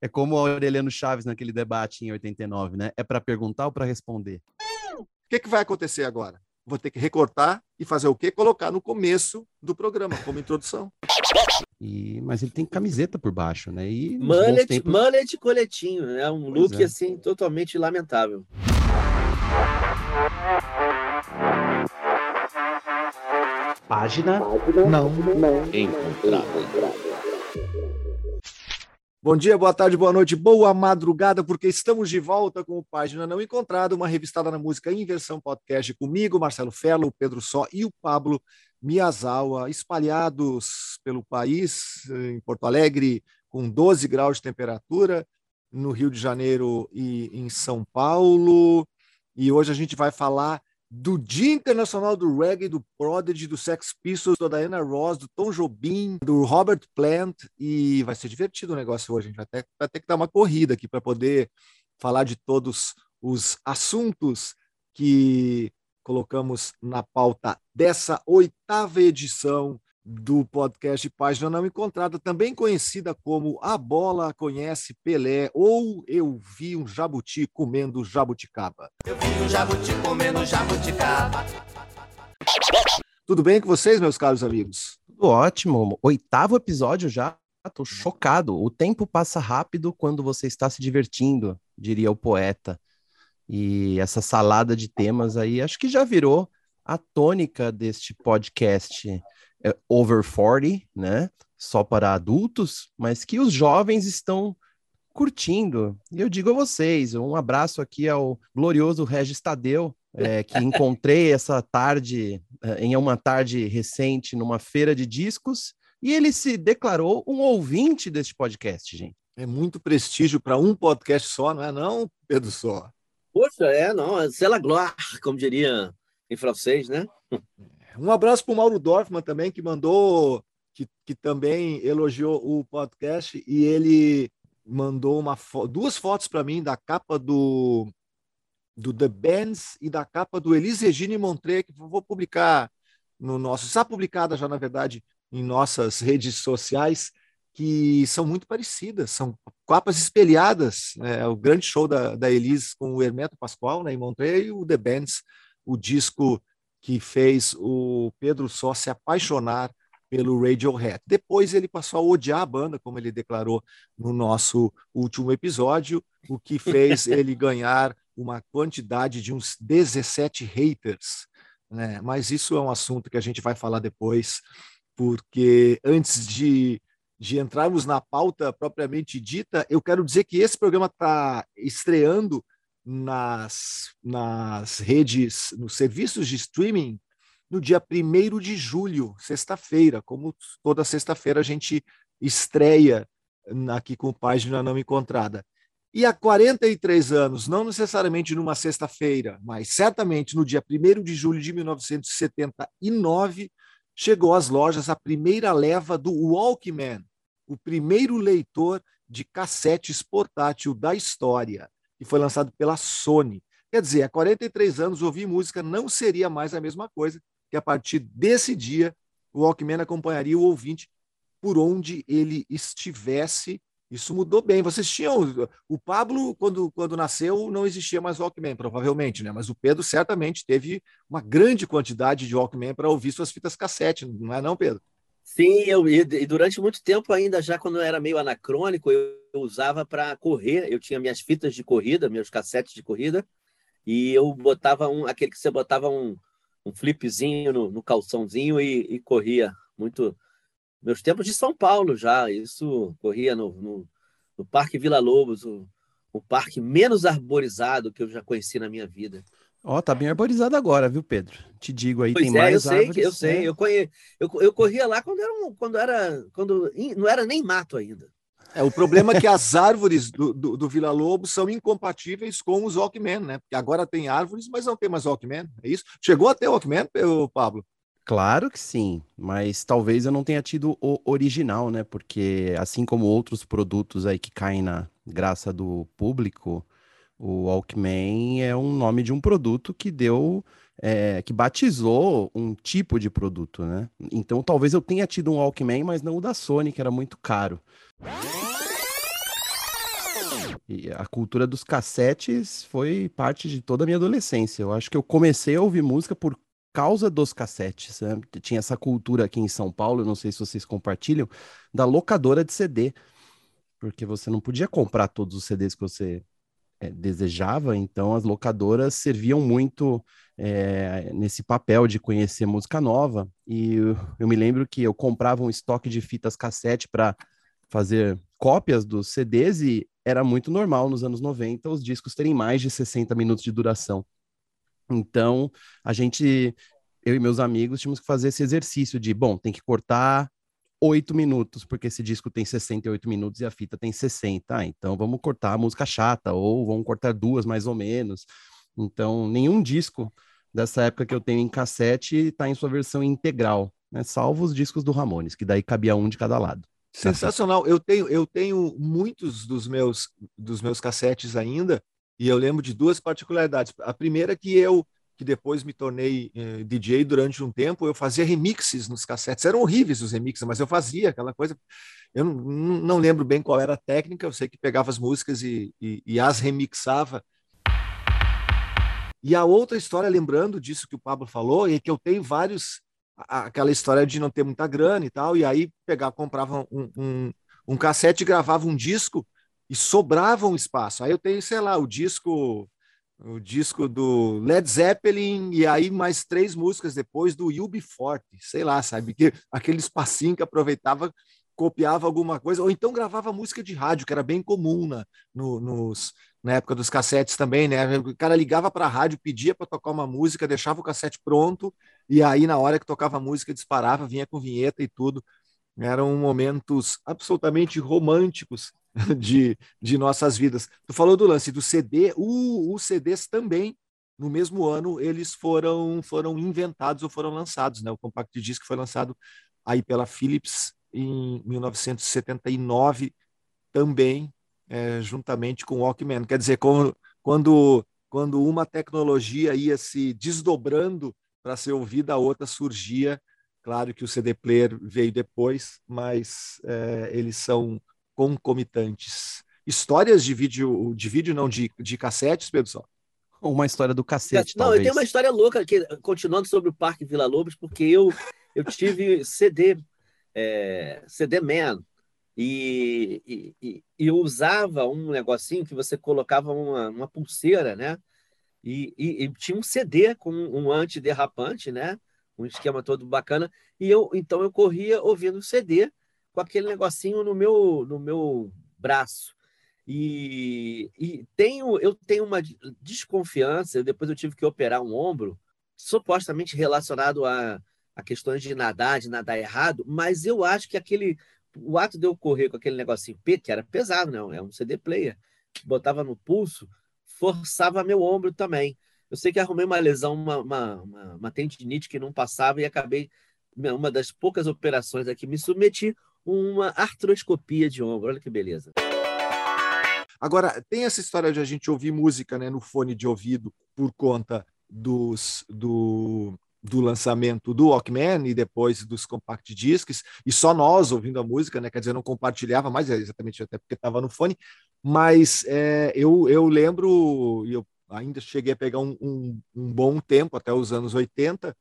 É como o Aureliano Chaves naquele debate em 89, né? É para perguntar ou para responder? O que, que vai acontecer agora? Vou ter que recortar e fazer o quê? Colocar no começo do programa, como introdução. E, mas ele tem camiseta por baixo, né? E mullet, tempos... mullet coletinho, né? Um pois look é. assim totalmente lamentável. Página, não, não encontrada. Bom dia, boa tarde, boa noite, boa madrugada, porque estamos de volta com o Página Não Encontrada, uma revistada na música em versão podcast comigo, Marcelo Fello, Pedro Só e o Pablo Miyazawa, espalhados pelo país, em Porto Alegre, com 12 graus de temperatura, no Rio de Janeiro e em São Paulo. E hoje a gente vai falar do Dia Internacional do Reggae, do Prodigy, do Sex Pistols, da Diana Ross, do Tom Jobim, do Robert Plant, e vai ser divertido o negócio hoje. A gente vai ter, vai ter que dar uma corrida aqui para poder falar de todos os assuntos que colocamos na pauta dessa oitava edição do podcast Página Não Encontrada, também conhecida como A Bola Conhece Pelé ou Eu Vi um Jabuti Comendo Jabuticaba. Eu vi um jabuti comendo jabuticaba. Tudo bem com vocês, meus caros amigos? Tudo ótimo. Oitavo episódio já. Estou chocado. O tempo passa rápido quando você está se divertindo, diria o poeta. E essa salada de temas aí, acho que já virou a tônica deste podcast é, over 40, né? Só para adultos, mas que os jovens estão curtindo. E eu digo a vocês, um abraço aqui ao glorioso Regis Tadeu, é, que encontrei essa tarde, é, em uma tarde recente, numa feira de discos, e ele se declarou um ouvinte deste podcast, gente. É muito prestígio para um podcast só, não é não, Pedro Só? Poxa, é, não, c'est la gloire, como diria em francês, né? Um abraço para o Mauro Dorfman também, que mandou, que, que também elogiou o podcast e ele mandou uma fo duas fotos para mim da capa do, do The Bands e da capa do Elis Regine Montré, que vou publicar no nosso. Está publicada já, na verdade, em nossas redes sociais, que são muito parecidas, são capas espelhadas. Né? O grande show da, da Elis com o Hermeto Pascoal né, em Montré e o The Bands, o disco que fez o Pedro Só se apaixonar pelo Radiohead. Depois ele passou a odiar a banda, como ele declarou no nosso último episódio, o que fez ele ganhar uma quantidade de uns 17 haters. Né? Mas isso é um assunto que a gente vai falar depois, porque antes de, de entrarmos na pauta propriamente dita, eu quero dizer que esse programa está estreando nas, nas redes, nos serviços de streaming no dia 1 de julho, sexta-feira. Como toda sexta-feira a gente estreia aqui com Página Não Encontrada. E há 43 anos, não necessariamente numa sexta-feira, mas certamente no dia 1 de julho de 1979, chegou às lojas a primeira leva do Walkman, o primeiro leitor de cassetes portátil da história que foi lançado pela Sony. Quer dizer, há 43 anos ouvir música não seria mais a mesma coisa, que a partir desse dia o Walkman acompanharia o ouvinte por onde ele estivesse. Isso mudou bem. Vocês tinham. O Pablo, quando, quando nasceu, não existia mais Walkman, provavelmente, né? Mas o Pedro certamente teve uma grande quantidade de Walkman para ouvir suas fitas cassete, não é, não, Pedro? Sim, eu, e durante muito tempo ainda, já quando eu era meio anacrônico, eu, eu usava para correr. Eu tinha minhas fitas de corrida, meus cassetes de corrida, e eu botava um, aquele que você botava um, um flipzinho no, no calçãozinho e, e, corria muito. Meus tempos de São Paulo já, isso corria no, no, no Parque Vila Lobos, o, o parque menos arborizado que eu já conheci na minha vida. Ó, oh, tá bem arborizado agora, viu, Pedro? Te digo aí, pois tem é, mais eu sei, árvores. Eu sei, é. eu, conhe... eu, eu corria lá quando era, um, quando era, quando não era nem mato ainda. É, o problema é que as árvores do, do, do Vila Lobo são incompatíveis com os Walkman, né? Porque agora tem árvores, mas não tem mais Walkman, é isso? Chegou a ter Walkman, Pablo? Claro que sim, mas talvez eu não tenha tido o original, né? Porque assim como outros produtos aí que caem na graça do público, o Walkman é um nome de um produto que deu, é, que batizou um tipo de produto, né? Então talvez eu tenha tido um Walkman, mas não o da Sony, que era muito caro. E a cultura dos cassetes foi parte de toda a minha adolescência. Eu acho que eu comecei a ouvir música por causa dos cassetes. Né? Tinha essa cultura aqui em São Paulo, não sei se vocês compartilham, da locadora de CD. Porque você não podia comprar todos os CDs que você é, desejava, então as locadoras serviam muito é, nesse papel de conhecer música nova. E eu, eu, me lembro que eu comprava um estoque de fitas cassete para fazer cópias dos CDs e era muito normal nos anos 90 os discos terem mais de 60 minutos de duração. Então, a gente, eu e meus amigos, tínhamos que fazer esse exercício de, bom, tem que cortar oito minutos, porque esse disco tem 68 minutos e a fita tem 60. Ah, então vamos cortar a música chata, ou vamos cortar duas mais ou menos. Então, nenhum disco dessa época que eu tenho em cassete está em sua versão integral, né? Salvo os discos do Ramones, que daí cabia um de cada lado. Sensacional. Eu tenho, eu tenho muitos dos meus, dos meus cassetes ainda, e eu lembro de duas particularidades. A primeira é que eu que depois me tornei eh, DJ durante um tempo, eu fazia remixes nos cassetes. Eram horríveis os remixes, mas eu fazia aquela coisa. Eu não, lembro bem qual era a técnica, eu sei que pegava as músicas e, e, e as remixava. E a outra história, lembrando disso que o Pablo falou, é que eu tenho vários. Aquela história de não ter muita grana e tal, e aí pegava, comprava um, um, um cassete, gravava um disco e sobrava um espaço. Aí eu tenho, sei lá, o disco o disco do Led Zeppelin e aí mais três músicas depois do You Be Forte, sei lá, sabe? Que, aquele espacinho que aproveitava, copiava alguma coisa, ou então gravava música de rádio, que era bem comum na, no, nos, na época dos cassetes também, né? O cara ligava para a rádio, pedia para tocar uma música, deixava o cassete pronto, e aí na hora que tocava a música disparava, vinha com vinheta e tudo. Eram momentos absolutamente românticos de, de nossas vidas. Tu falou do lance do CD, uh, os CDs também, no mesmo ano, eles foram, foram inventados ou foram lançados. Né? O Compact Disc foi lançado aí pela Philips em 1979 também, é, juntamente com o Walkman. Quer dizer, quando, quando, quando uma tecnologia ia se desdobrando para ser ouvida, a outra surgia. Claro que o CD player veio depois, mas é, eles são concomitantes. Histórias de vídeo, de vídeo não, de, de cassetes, Pedro Só? Uma história do cacete, Não, talvez. eu tenho uma história louca, aqui, continuando sobre o Parque Vila Lobos, porque eu, eu tive CD, é, CD Man, e, e, e, eu usava um negocinho que você colocava uma, uma pulseira, né? E, e, e, tinha um CD com um antiderrapante, né? Um esquema todo bacana. E eu então eu corria ouvindo o CD com aquele negocinho no meu, no meu braço. E, e tenho, eu tenho uma desconfiança, depois eu tive que operar um ombro, supostamente relacionado a, a questões de nadar, de nadar errado, mas eu acho que aquele o ato de eu correr com aquele negocinho P, que era pesado, não, é um CD player, que botava no pulso, forçava meu ombro também. Eu sei que arrumei uma lesão, uma, uma, uma, uma tendinite que não passava e acabei, uma das poucas operações a que me submeti, uma artroscopia de ombro. Olha que beleza. Agora, tem essa história de a gente ouvir música né, no fone de ouvido por conta dos, do, do lançamento do Walkman e depois dos compact discs, e só nós ouvindo a música, né? Quer dizer, não compartilhava mais, é exatamente até porque estava no fone, mas é, eu, eu lembro, e eu ainda cheguei a pegar um, um, um, bom tempo, até os anos 80,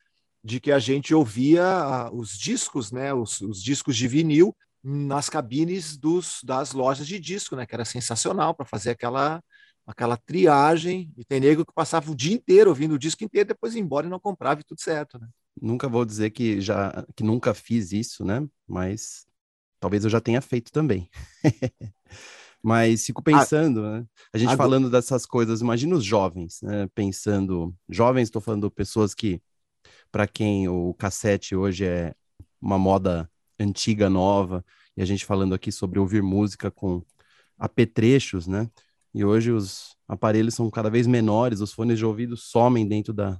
de que a gente ouvia os discos, né, os, os discos de vinil nas cabines dos, das lojas de disco, né, que era sensacional para fazer aquela aquela triagem e tem nego que passava o dia inteiro ouvindo o disco inteiro, depois ia embora e não comprava e tudo certo, né? Nunca vou dizer que já que nunca fiz isso, né? Mas talvez eu já tenha feito também. Mas fico pensando, ah, né? A gente agora... falando dessas coisas, imagina os jovens, né? Pensando, jovens, estou falando pessoas que para quem o cassete hoje é uma moda antiga, nova, e a gente falando aqui sobre ouvir música com apetrechos, né? E hoje os aparelhos são cada vez menores, os fones de ouvido somem dentro das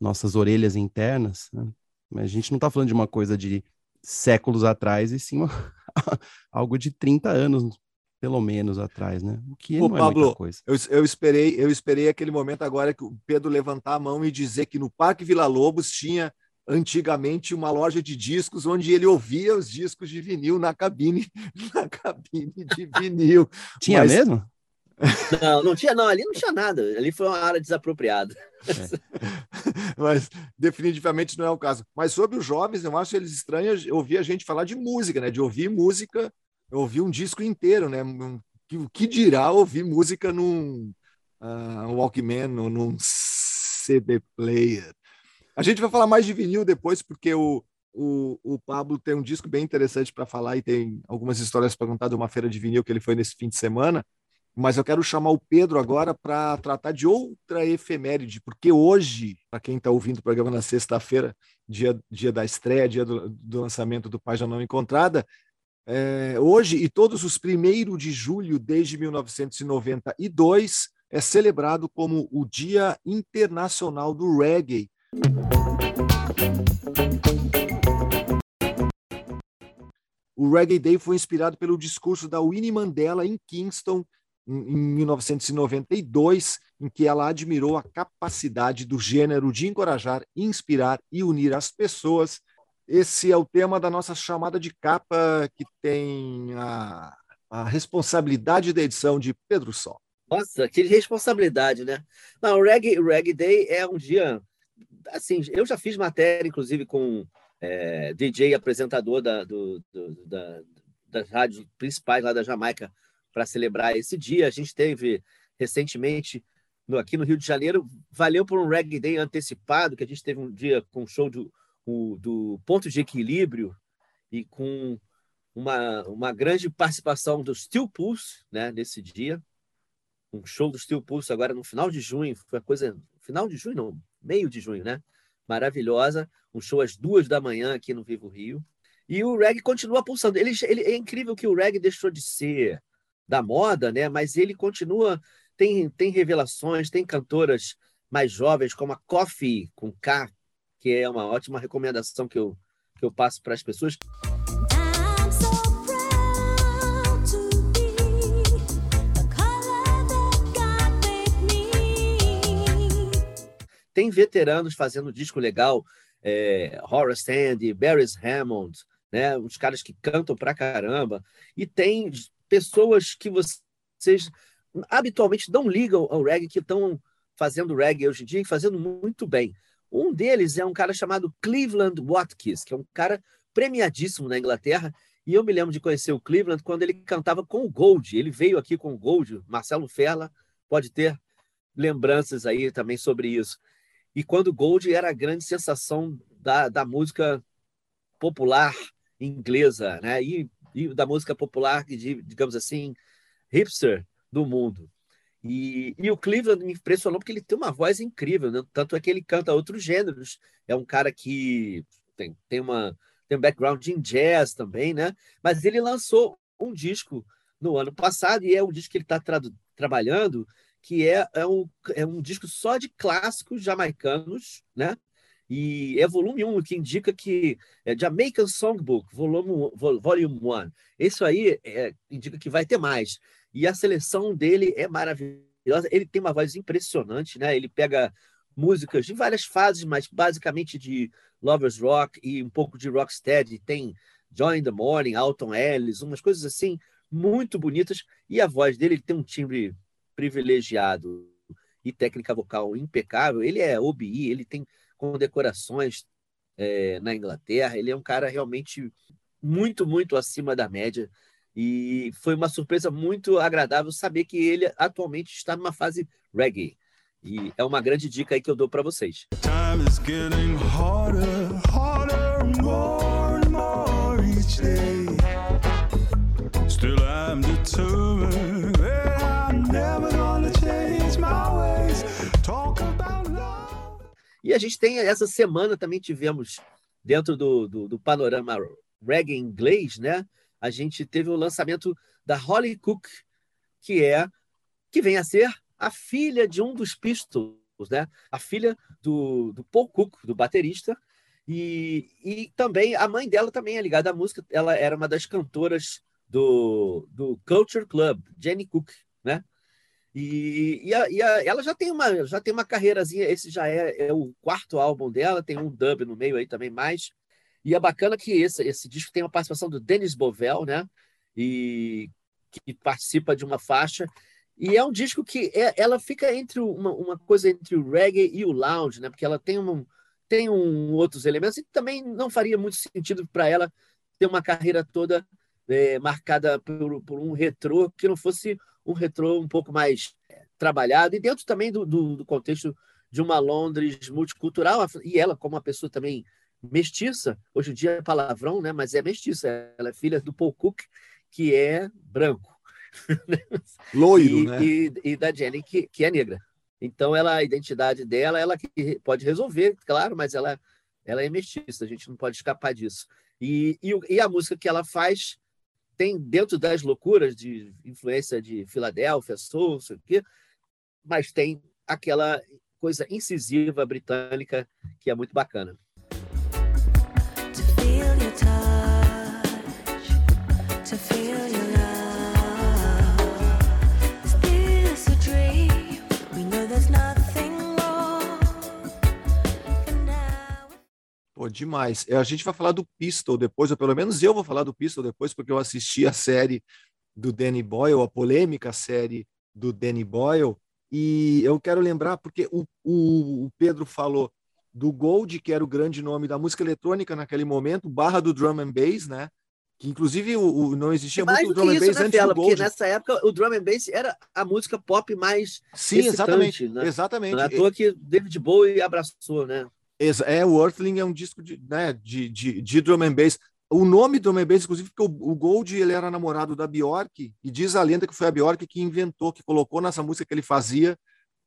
nossas orelhas internas, né? Mas a gente não está falando de uma coisa de séculos atrás, e sim uma... algo de 30 anos, pelo menos atrás, né? O que Ô, não é Pablo, muita coisa. Eu, eu, esperei, eu esperei aquele momento agora que o Pedro levantar a mão e dizer que no Parque Vila Lobos tinha antigamente uma loja de discos onde ele ouvia os discos de vinil na cabine, na cabine de vinil. Tinha Mas, mesmo? Não, não tinha, não, ali não tinha nada. Ali foi uma área desapropriada. É. Mas definitivamente não é o caso. Mas sobre os jovens, eu acho eles estranhos ouvir a gente falar de música, né? De ouvir música, ouvir um disco inteiro, né? O que dirá ouvir música num uh, Walkman ou num CD player? A gente vai falar mais de vinil depois, porque o, o, o Pablo tem um disco bem interessante para falar e tem algumas histórias para contar de uma feira de vinil que ele foi nesse fim de semana. Mas eu quero chamar o Pedro agora para tratar de outra efeméride, porque hoje, para quem está ouvindo o programa na sexta-feira, dia, dia da estreia, dia do, do lançamento do Página Não Encontrada, é, hoje e todos os primeiros de julho desde 1992 é celebrado como o Dia Internacional do Reggae. O Reggae Day foi inspirado pelo discurso da Winnie Mandela em Kingston em 1992, em que ela admirou a capacidade do gênero de encorajar, inspirar e unir as pessoas. Esse é o tema da nossa chamada de capa, que tem a, a responsabilidade da edição de Pedro Sol. Nossa, que responsabilidade, né? Não, o Reggae Day é um dia. Assim, eu já fiz matéria, inclusive, com é, DJ apresentador da, do, do, da, das rádios principais lá da Jamaica, para celebrar esse dia. A gente teve recentemente no, aqui no Rio de Janeiro, valeu por um Reggae Day antecipado, que a gente teve um dia com show do, o, do Ponto de Equilíbrio e com uma, uma grande participação do Steel Pulse né, nesse dia. Um show do Steel Pulse agora no final de junho, foi a coisa. Final de junho, não, meio de junho, né? Maravilhosa. Um show às duas da manhã aqui no Vivo Rio. E o reggae continua pulsando. Ele, ele, é incrível que o reggae deixou de ser da moda, né? Mas ele continua tem tem revelações, tem cantoras mais jovens como a Coffee com K, que é uma ótima recomendação que eu que eu passo para as pessoas. Tem veteranos fazendo disco legal, é, Horace Andy, Barry Hammond, né? Os caras que cantam pra caramba. E tem pessoas que vocês habitualmente não ligam ao reggae, que estão fazendo reggae hoje em dia e fazendo muito bem. Um deles é um cara chamado Cleveland Watkins, que é um cara premiadíssimo na Inglaterra. E eu me lembro de conhecer o Cleveland quando ele cantava com o Gold. Ele veio aqui com o Gold, Marcelo Ferla pode ter lembranças aí também sobre isso. E quando o Gold era a grande sensação da, da música popular inglesa, né? E e da música popular, digamos assim, hipster do mundo. E, e o Cleveland me impressionou porque ele tem uma voz incrível, né? tanto é que ele canta outros gêneros. É um cara que tem, tem, uma, tem um background em jazz também, né? Mas ele lançou um disco no ano passado e é um disco que ele está tra trabalhando que é, é, um, é um disco só de clássicos jamaicanos, né? E é volume 1, que indica que é Jamaican Songbook, volume, volume 1. Isso aí é, indica que vai ter mais. E a seleção dele é maravilhosa. Ele tem uma voz impressionante, né? Ele pega músicas de várias fases, mas basicamente de Lovers Rock e um pouco de Rocksteady. Tem Join the Morning, Alton Ellis, umas coisas assim muito bonitas. E a voz dele ele tem um timbre privilegiado e técnica vocal impecável. Ele é OBI, ele tem condecorações é, na Inglaterra. Ele é um cara realmente muito, muito acima da média. E foi uma surpresa muito agradável saber que ele atualmente está numa fase reggae. E é uma grande dica aí que eu dou para vocês. E a gente tem, essa semana também tivemos, dentro do, do, do panorama reggae inglês, né? A gente teve o lançamento da Holly Cook, que é que vem a ser a filha de um dos Pistols, né? A filha do, do Paul Cook, do baterista, e, e também a mãe dela também é ligada à música. Ela era uma das cantoras do, do Culture Club, Jenny Cook, né? E, e, a, e a, ela já tem uma já tem uma carreirazinha. Esse já é, é, o quarto álbum dela, tem um dub no meio aí também mais. E é bacana que esse, esse disco tem uma participação do Denis Bovel, né? E que participa de uma faixa E é um disco que é, ela fica entre uma, uma, coisa entre o reggae e o lounge, né? Porque ela tem, um, tem um, outros elementos e também não faria muito sentido para ela ter uma carreira toda é, marcada por, por, um retrô que não fosse um retrô um pouco mais trabalhado e dentro também do, do, do, contexto de uma Londres multicultural e ela como uma pessoa também mestiça. Hoje em dia é palavrão né? Mas é mestiça. Ela é filha do Paul Cook que é branco. Loiro e, né? e, e da Jenny que, que é negra. Então ela a identidade dela ela que pode resolver claro mas ela ela é mestiça. A gente não pode escapar disso. E, e, e a música que ela faz tem dentro das loucuras de influência de Filadélfia, Soul, sei o quê, mas tem aquela coisa incisiva britânica que é muito bacana. Pô, demais. A gente vai falar do Pistol depois, ou pelo menos eu vou falar do Pistol depois, porque eu assisti a série do Danny Boyle, a polêmica série do Danny Boyle, e eu quero lembrar, porque o, o, o Pedro falou do Gold, que era o grande nome da música eletrônica naquele momento, barra do drum and bass, né? Que inclusive o, o não existia mais muito drum and bass né, antes Fela, do Gold. Porque nessa época o drum and bass era a música pop mais Sim, exatamente, né? exatamente. Não é toa que David Bowie abraçou, né? É, o Earthling é um disco de, né, de, de, de drum and bass. O nome drum and bass, inclusive, porque o, o Gold ele era namorado da Bjork, e diz a lenda que foi a Bjork que inventou, que colocou nessa música que ele fazia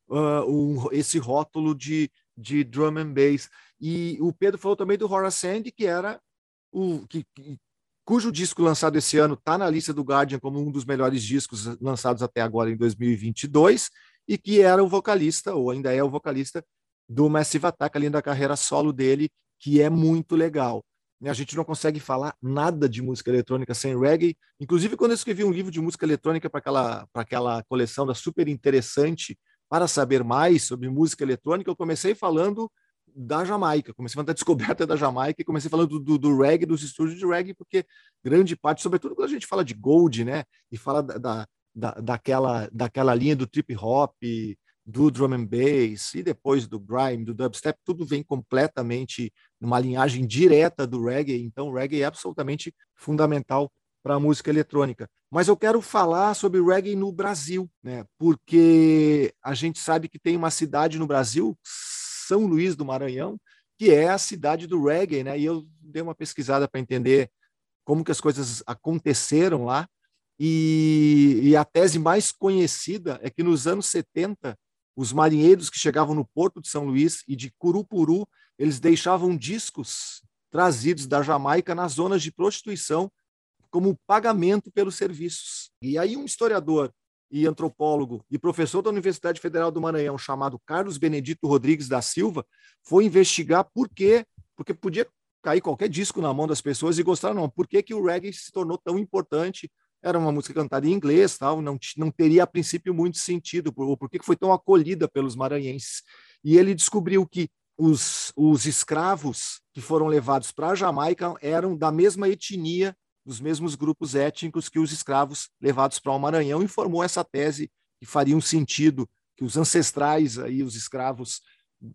uh, um, esse rótulo de, de drum and bass. E o Pedro falou também do Horace Sandy, que era o que, que cujo disco lançado esse ano está na lista do Guardian como um dos melhores discos lançados até agora em 2022, e que era o vocalista, ou ainda é o vocalista do Massive Attack, além da carreira solo dele, que é muito legal. A gente não consegue falar nada de música eletrônica sem reggae. Inclusive, quando eu escrevi um livro de música eletrônica para aquela, aquela coleção da Super Interessante, para saber mais sobre música eletrônica, eu comecei falando da Jamaica, comecei falando da descoberta da Jamaica e comecei falando do, do, reggae, dos estúdios de reggae, porque grande parte, sobretudo quando a gente fala de gold, né, e fala da, da, daquela, daquela linha do trip hop, do drum and bass e depois do grime, do dubstep, tudo vem completamente numa linhagem direta do reggae, então o reggae é absolutamente fundamental para a música eletrônica. Mas eu quero falar sobre reggae no Brasil, né? Porque a gente sabe que tem uma cidade no Brasil, São Luís do Maranhão, que é a cidade do reggae, né? E eu dei uma pesquisada para entender como que as coisas aconteceram lá. E, e, a tese mais conhecida é que nos anos 70 os marinheiros que chegavam no porto de São Luís e de Curupuru, eles deixavam discos trazidos da Jamaica nas zonas de prostituição como pagamento pelos serviços. E aí um historiador e antropólogo e professor da Universidade Federal do Maranhão, chamado Carlos Benedito Rodrigues da Silva, foi investigar por quê, porque podia cair qualquer disco na mão das pessoas e gostar não, por que, que o reggae se tornou tão importante era uma música cantada em inglês, tal, não, não teria a princípio muito sentido, por, por que foi tão acolhida pelos maranhenses. E ele descobriu que os, os escravos que foram levados para a Jamaica eram da mesma etnia, dos mesmos grupos étnicos que os escravos levados para o Maranhão, e formou essa tese que faria um sentido que os ancestrais aí, os escravos,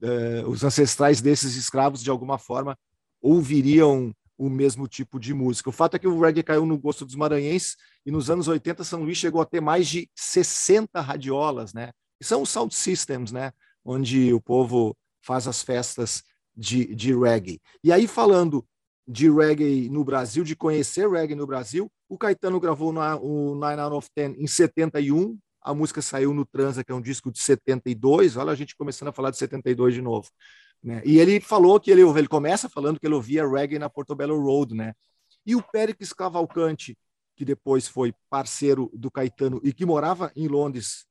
eh, os ancestrais desses escravos de alguma forma ouviriam o mesmo tipo de música. O fato é que o reggae caiu no gosto dos maranhenses e nos anos 80 São Luís chegou a ter mais de 60 radiolas, né? São os sound systems, né? Onde o povo faz as festas de, de reggae. E aí, falando de reggae no Brasil, de conhecer reggae no Brasil, o Caetano gravou na, o Nine Out of Ten em 71, a música saiu no Transa, que é um disco de 72, olha a gente começando a falar de 72 de novo. Né? E ele falou que ele, ele começa falando que ele ouvia reggae na Portobello Road, né? E o Péricles Cavalcante, que depois foi parceiro do Caetano e que morava em Londres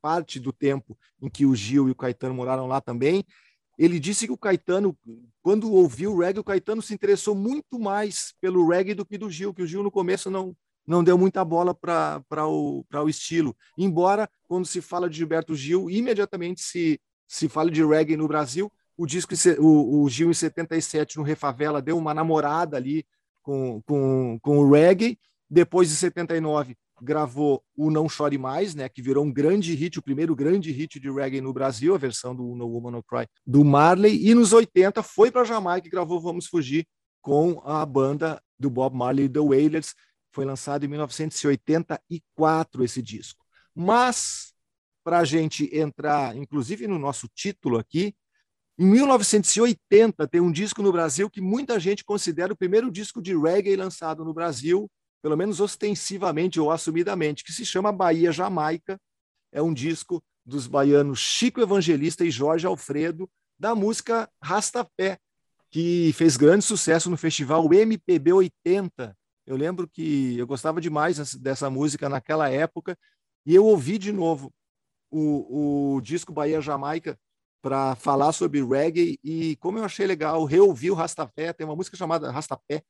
parte do tempo em que o Gil e o Caetano moraram lá também, ele disse que o Caetano, quando ouviu o reggae, o Caetano se interessou muito mais pelo reggae do que do Gil, que o Gil no começo não não deu muita bola para o, o estilo. Embora, quando se fala de Gilberto Gil, imediatamente se, se fala de reggae no Brasil, o disco, o, o Gil em 77 no Refavela deu uma namorada ali com, com, com o reggae. Depois de 79 gravou o Não Chore Mais, né, que virou um grande hit, o primeiro grande hit de reggae no Brasil, a versão do No Woman No Cry do Marley, e nos 80 foi para Jamaica e gravou Vamos Fugir com a banda do Bob Marley The Wailers. Foi lançado em 1984 esse disco. Mas para a gente entrar, inclusive no nosso título aqui, em 1980 tem um disco no Brasil que muita gente considera o primeiro disco de reggae lançado no Brasil, pelo menos ostensivamente ou assumidamente, que se chama Bahia Jamaica. É um disco dos baianos Chico Evangelista e Jorge Alfredo, da música Rastapé, que fez grande sucesso no festival MPB 80. Eu lembro que eu gostava demais dessa música naquela época, e eu ouvi de novo o, o disco Bahia Jamaica para falar sobre reggae, e como eu achei legal, reouvi o Rastapé, tem uma música chamada Rastapé,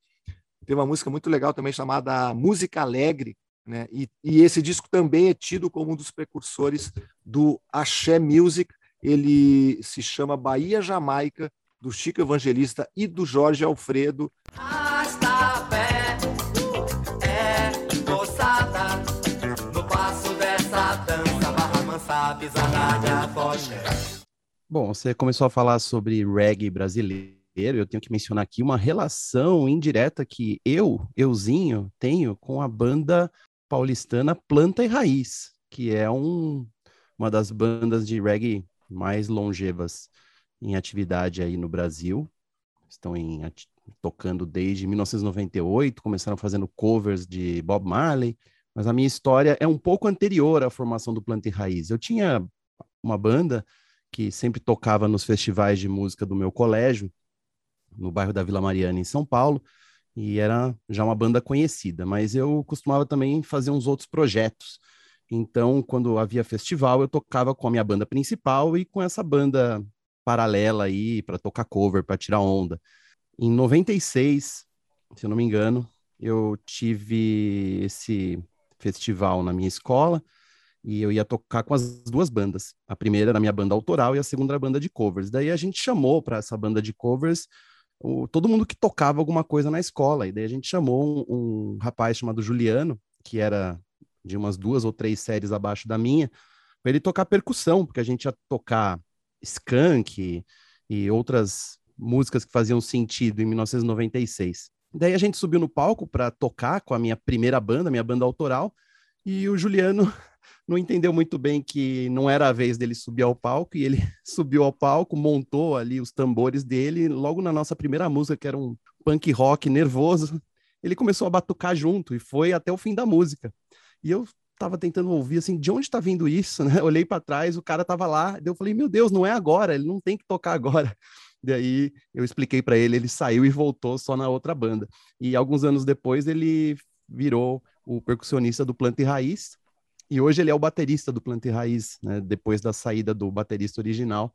tem uma música muito legal também chamada Música Alegre, né? E, e, esse disco também é tido como um dos precursores do Axé Music. Ele se chama Bahia Jamaica, do Chico Evangelista e do Jorge Alfredo. Rastapé é moçada, no passo dessa dança, barra afoxé. Bom, você começou a falar sobre reggae brasileiro eu tenho que mencionar aqui uma relação indireta que eu, euzinho, tenho com a banda paulistana Planta e Raiz, que é um, uma das bandas de reggae mais longevas em atividade aí no Brasil. Estão em, tocando desde 1998, começaram fazendo covers de Bob Marley, mas a minha história é um pouco anterior à formação do Planta e Raiz. Eu tinha uma banda que sempre tocava nos festivais de música do meu colégio, no bairro da Vila Mariana, em São Paulo, e era já uma banda conhecida, mas eu costumava também fazer uns outros projetos. Então, quando havia festival, eu tocava com a minha banda principal e com essa banda paralela aí para tocar cover, para tirar onda. Em 96, se eu não me engano, eu tive esse festival na minha escola e eu ia tocar com as duas bandas. A primeira era a minha banda autoral e a segunda era a banda de covers. Daí a gente chamou para essa banda de covers o, todo mundo que tocava alguma coisa na escola. E daí a gente chamou um, um rapaz chamado Juliano, que era de umas duas ou três séries abaixo da minha, para ele tocar percussão, porque a gente ia tocar skunk e outras músicas que faziam sentido em 1996. Daí a gente subiu no palco para tocar com a minha primeira banda, minha banda autoral, e o Juliano não entendeu muito bem que não era a vez dele subir ao palco, e ele subiu ao palco, montou ali os tambores dele, logo na nossa primeira música, que era um punk rock nervoso, ele começou a batucar junto e foi até o fim da música. E eu tava tentando ouvir assim, de onde tá vindo isso, né? Olhei para trás, o cara tava lá, eu falei, meu Deus, não é agora, ele não tem que tocar agora. Daí eu expliquei para ele, ele saiu e voltou só na outra banda. E alguns anos depois ele virou o percussionista do Planta e Raiz, e hoje ele é o baterista do Planta e Raiz, né? Depois da saída do baterista original.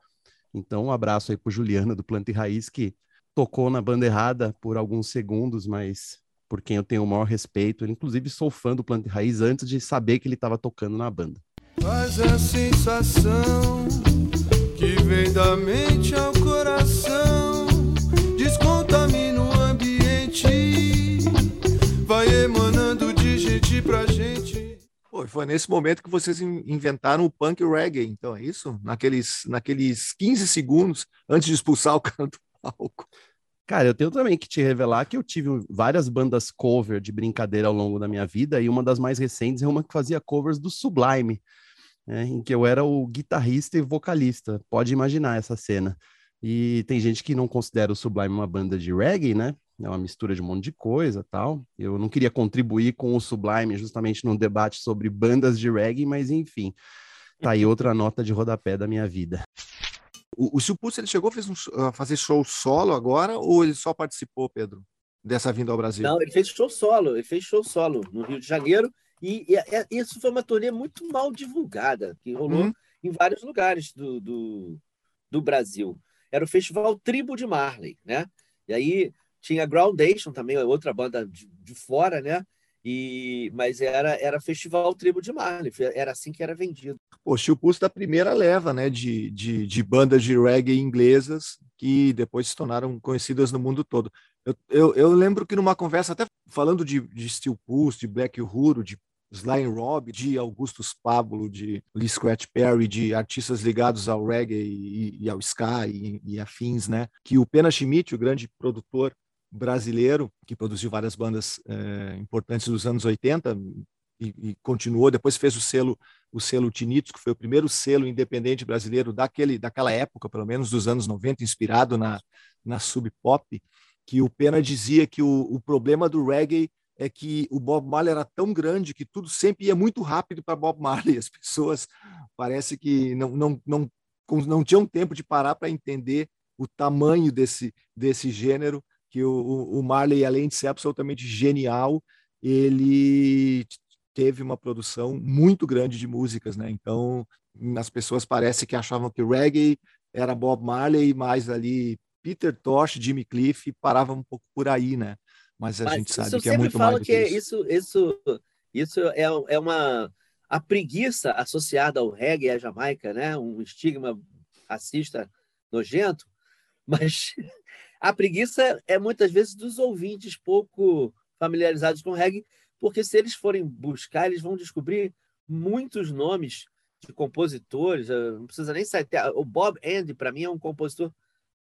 Então, um abraço aí pro Juliano do Planta e Raiz, que tocou na banda errada por alguns segundos, mas por quem eu tenho o maior respeito. Eu, inclusive, sou fã do Planta e Raiz antes de saber que ele estava tocando na banda. Mas a sensação que vem da mente ao coração descontamina o ambiente, vai emanando de gente pra gente. Pô, foi nesse momento que vocês inventaram o punk reggae, então é isso? Naqueles, naqueles 15 segundos antes de expulsar o cara do palco. Cara, eu tenho também que te revelar que eu tive várias bandas cover de brincadeira ao longo da minha vida, e uma das mais recentes é uma que fazia covers do Sublime, né, em que eu era o guitarrista e vocalista. Pode imaginar essa cena. E tem gente que não considera o Sublime uma banda de reggae, né? É uma mistura de um monte de coisa tal. Eu não queria contribuir com o Sublime justamente num debate sobre bandas de reggae, mas enfim, tá aí outra nota de rodapé da minha vida. O, o Silpulso, ele chegou a fazer, um, a fazer show solo agora ou ele só participou, Pedro, dessa vinda ao Brasil? Não, ele fez show solo, ele fez show solo no Rio de Janeiro e, e, e isso foi uma turnê muito mal divulgada, que rolou hum. em vários lugares do, do, do Brasil. Era o Festival Tribo de Marley, né? E aí tinha Groundation também, outra banda de, de fora, né? E, mas era, era Festival Tribo de Marley, era assim que era vendido. O Chilpus da primeira leva né, de, de, de, bandas de reggae inglesas que depois se tornaram conhecidas no mundo todo. Eu, eu, eu lembro que numa conversa, até falando de, de Steel Pulse, de Black Uhuru, de Sly Rob, de Augustus Pablo, de Lee Scratch Perry, de artistas ligados ao reggae e, e ao ska e, e, afins, né? Que o Pena Schmidt, o grande produtor brasileiro, que produziu várias bandas é, importantes dos anos 80 e, e, continuou, depois fez o selo o selo Tinitos, que foi o primeiro selo independente brasileiro daquele, daquela época, pelo menos dos anos 90, inspirado na, na sub pop, que o Pena dizia que o, o problema do reggae é que o Bob Marley era tão grande que tudo sempre ia muito rápido para Bob Marley. As pessoas parece que não, não, não, não tinham tempo de parar para entender o tamanho desse, desse gênero, que o, o Marley, além de ser absolutamente genial, ele teve uma produção muito grande de músicas, né? Então, as pessoas parece que achavam que reggae era Bob Marley, mais ali Peter Tosh, Jimmy Cliff, parava um pouco por aí, né? Mas a Mas gente sabe que é muito mais do que, que isso. Isso, isso é, é uma a preguiça associada ao reggae e à Jamaica, né? Um estigma racista nojento, mas a preguiça é muitas vezes dos ouvintes pouco familiarizados com reggae, porque se eles forem buscar, eles vão descobrir muitos nomes de compositores, eh, não precisa nem sair. O Bob Andy, para mim, é um compositor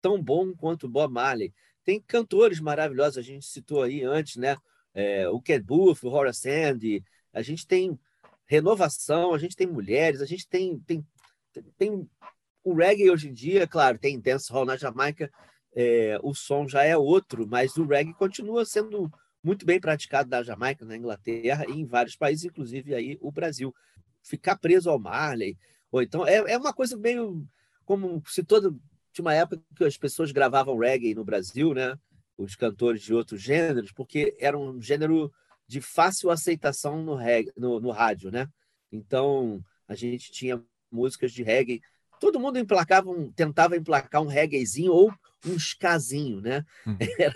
tão bom quanto o Bob Marley. Tem cantores maravilhosos, a gente citou aí antes, né? É, o Cat Booth, o Horace Sandy, a gente tem renovação, a gente tem mulheres, a gente tem, tem, tem o reggae hoje em dia, claro, tem dancehall na Jamaica, é, o som já é outro, mas o reggae continua sendo muito bem praticado na Jamaica, na Inglaterra e em vários países, inclusive aí o Brasil. Ficar preso ao Marley, ou então é, é uma coisa meio como se todo tinha uma época que as pessoas gravavam reggae no Brasil, né? Os cantores de outros gêneros, porque era um gênero de fácil aceitação no, reggae, no, no rádio, né? Então, a gente tinha músicas de reggae. Todo mundo emplacava um, tentava emplacar um reggaezinho ou um skazinho, né? Uhum. Era,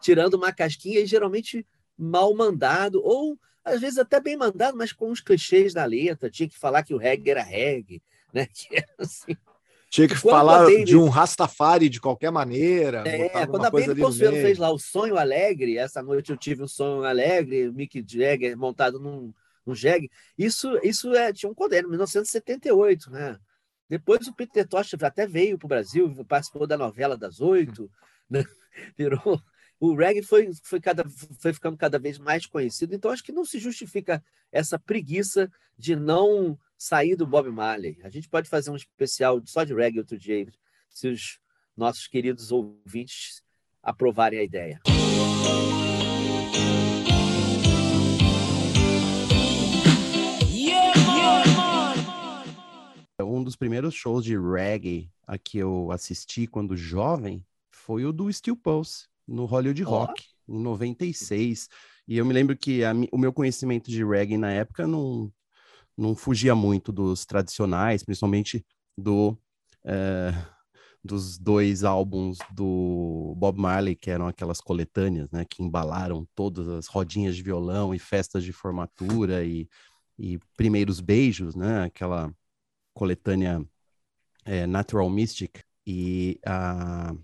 tirando uma casquinha e geralmente mal mandado, ou às vezes até bem mandado, mas com os clichês da letra. Tinha que falar que o reggae era reggae, né? Que era assim. Tinha que quando falar Baby... de um Rastafari de qualquer maneira. É, quando a Baby Consuelo fez lá o Sonho Alegre, essa noite eu tive um sonho alegre, Mick Jagger montado num, num jegue, isso, isso é, tinha um condeno, 1978, né? Depois o Peter Tosh até veio para o Brasil, participou da novela das oito, né? virou o reggae foi, foi, cada, foi ficando cada vez mais conhecido, então acho que não se justifica essa preguiça de não sair do Bob Marley. A gente pode fazer um especial só de reggae outro dia, se os nossos queridos ouvintes aprovarem a ideia. Dos primeiros shows de reggae a que eu assisti quando jovem foi o do Steel Pulse, no Hollywood Rock, oh. em 96. E eu me lembro que a, o meu conhecimento de reggae na época não, não fugia muito dos tradicionais, principalmente do é, dos dois álbuns do Bob Marley, que eram aquelas coletâneas, né, que embalaram todas as rodinhas de violão e festas de formatura e, e primeiros beijos, né, aquela coletânea é, Natural Mystic e a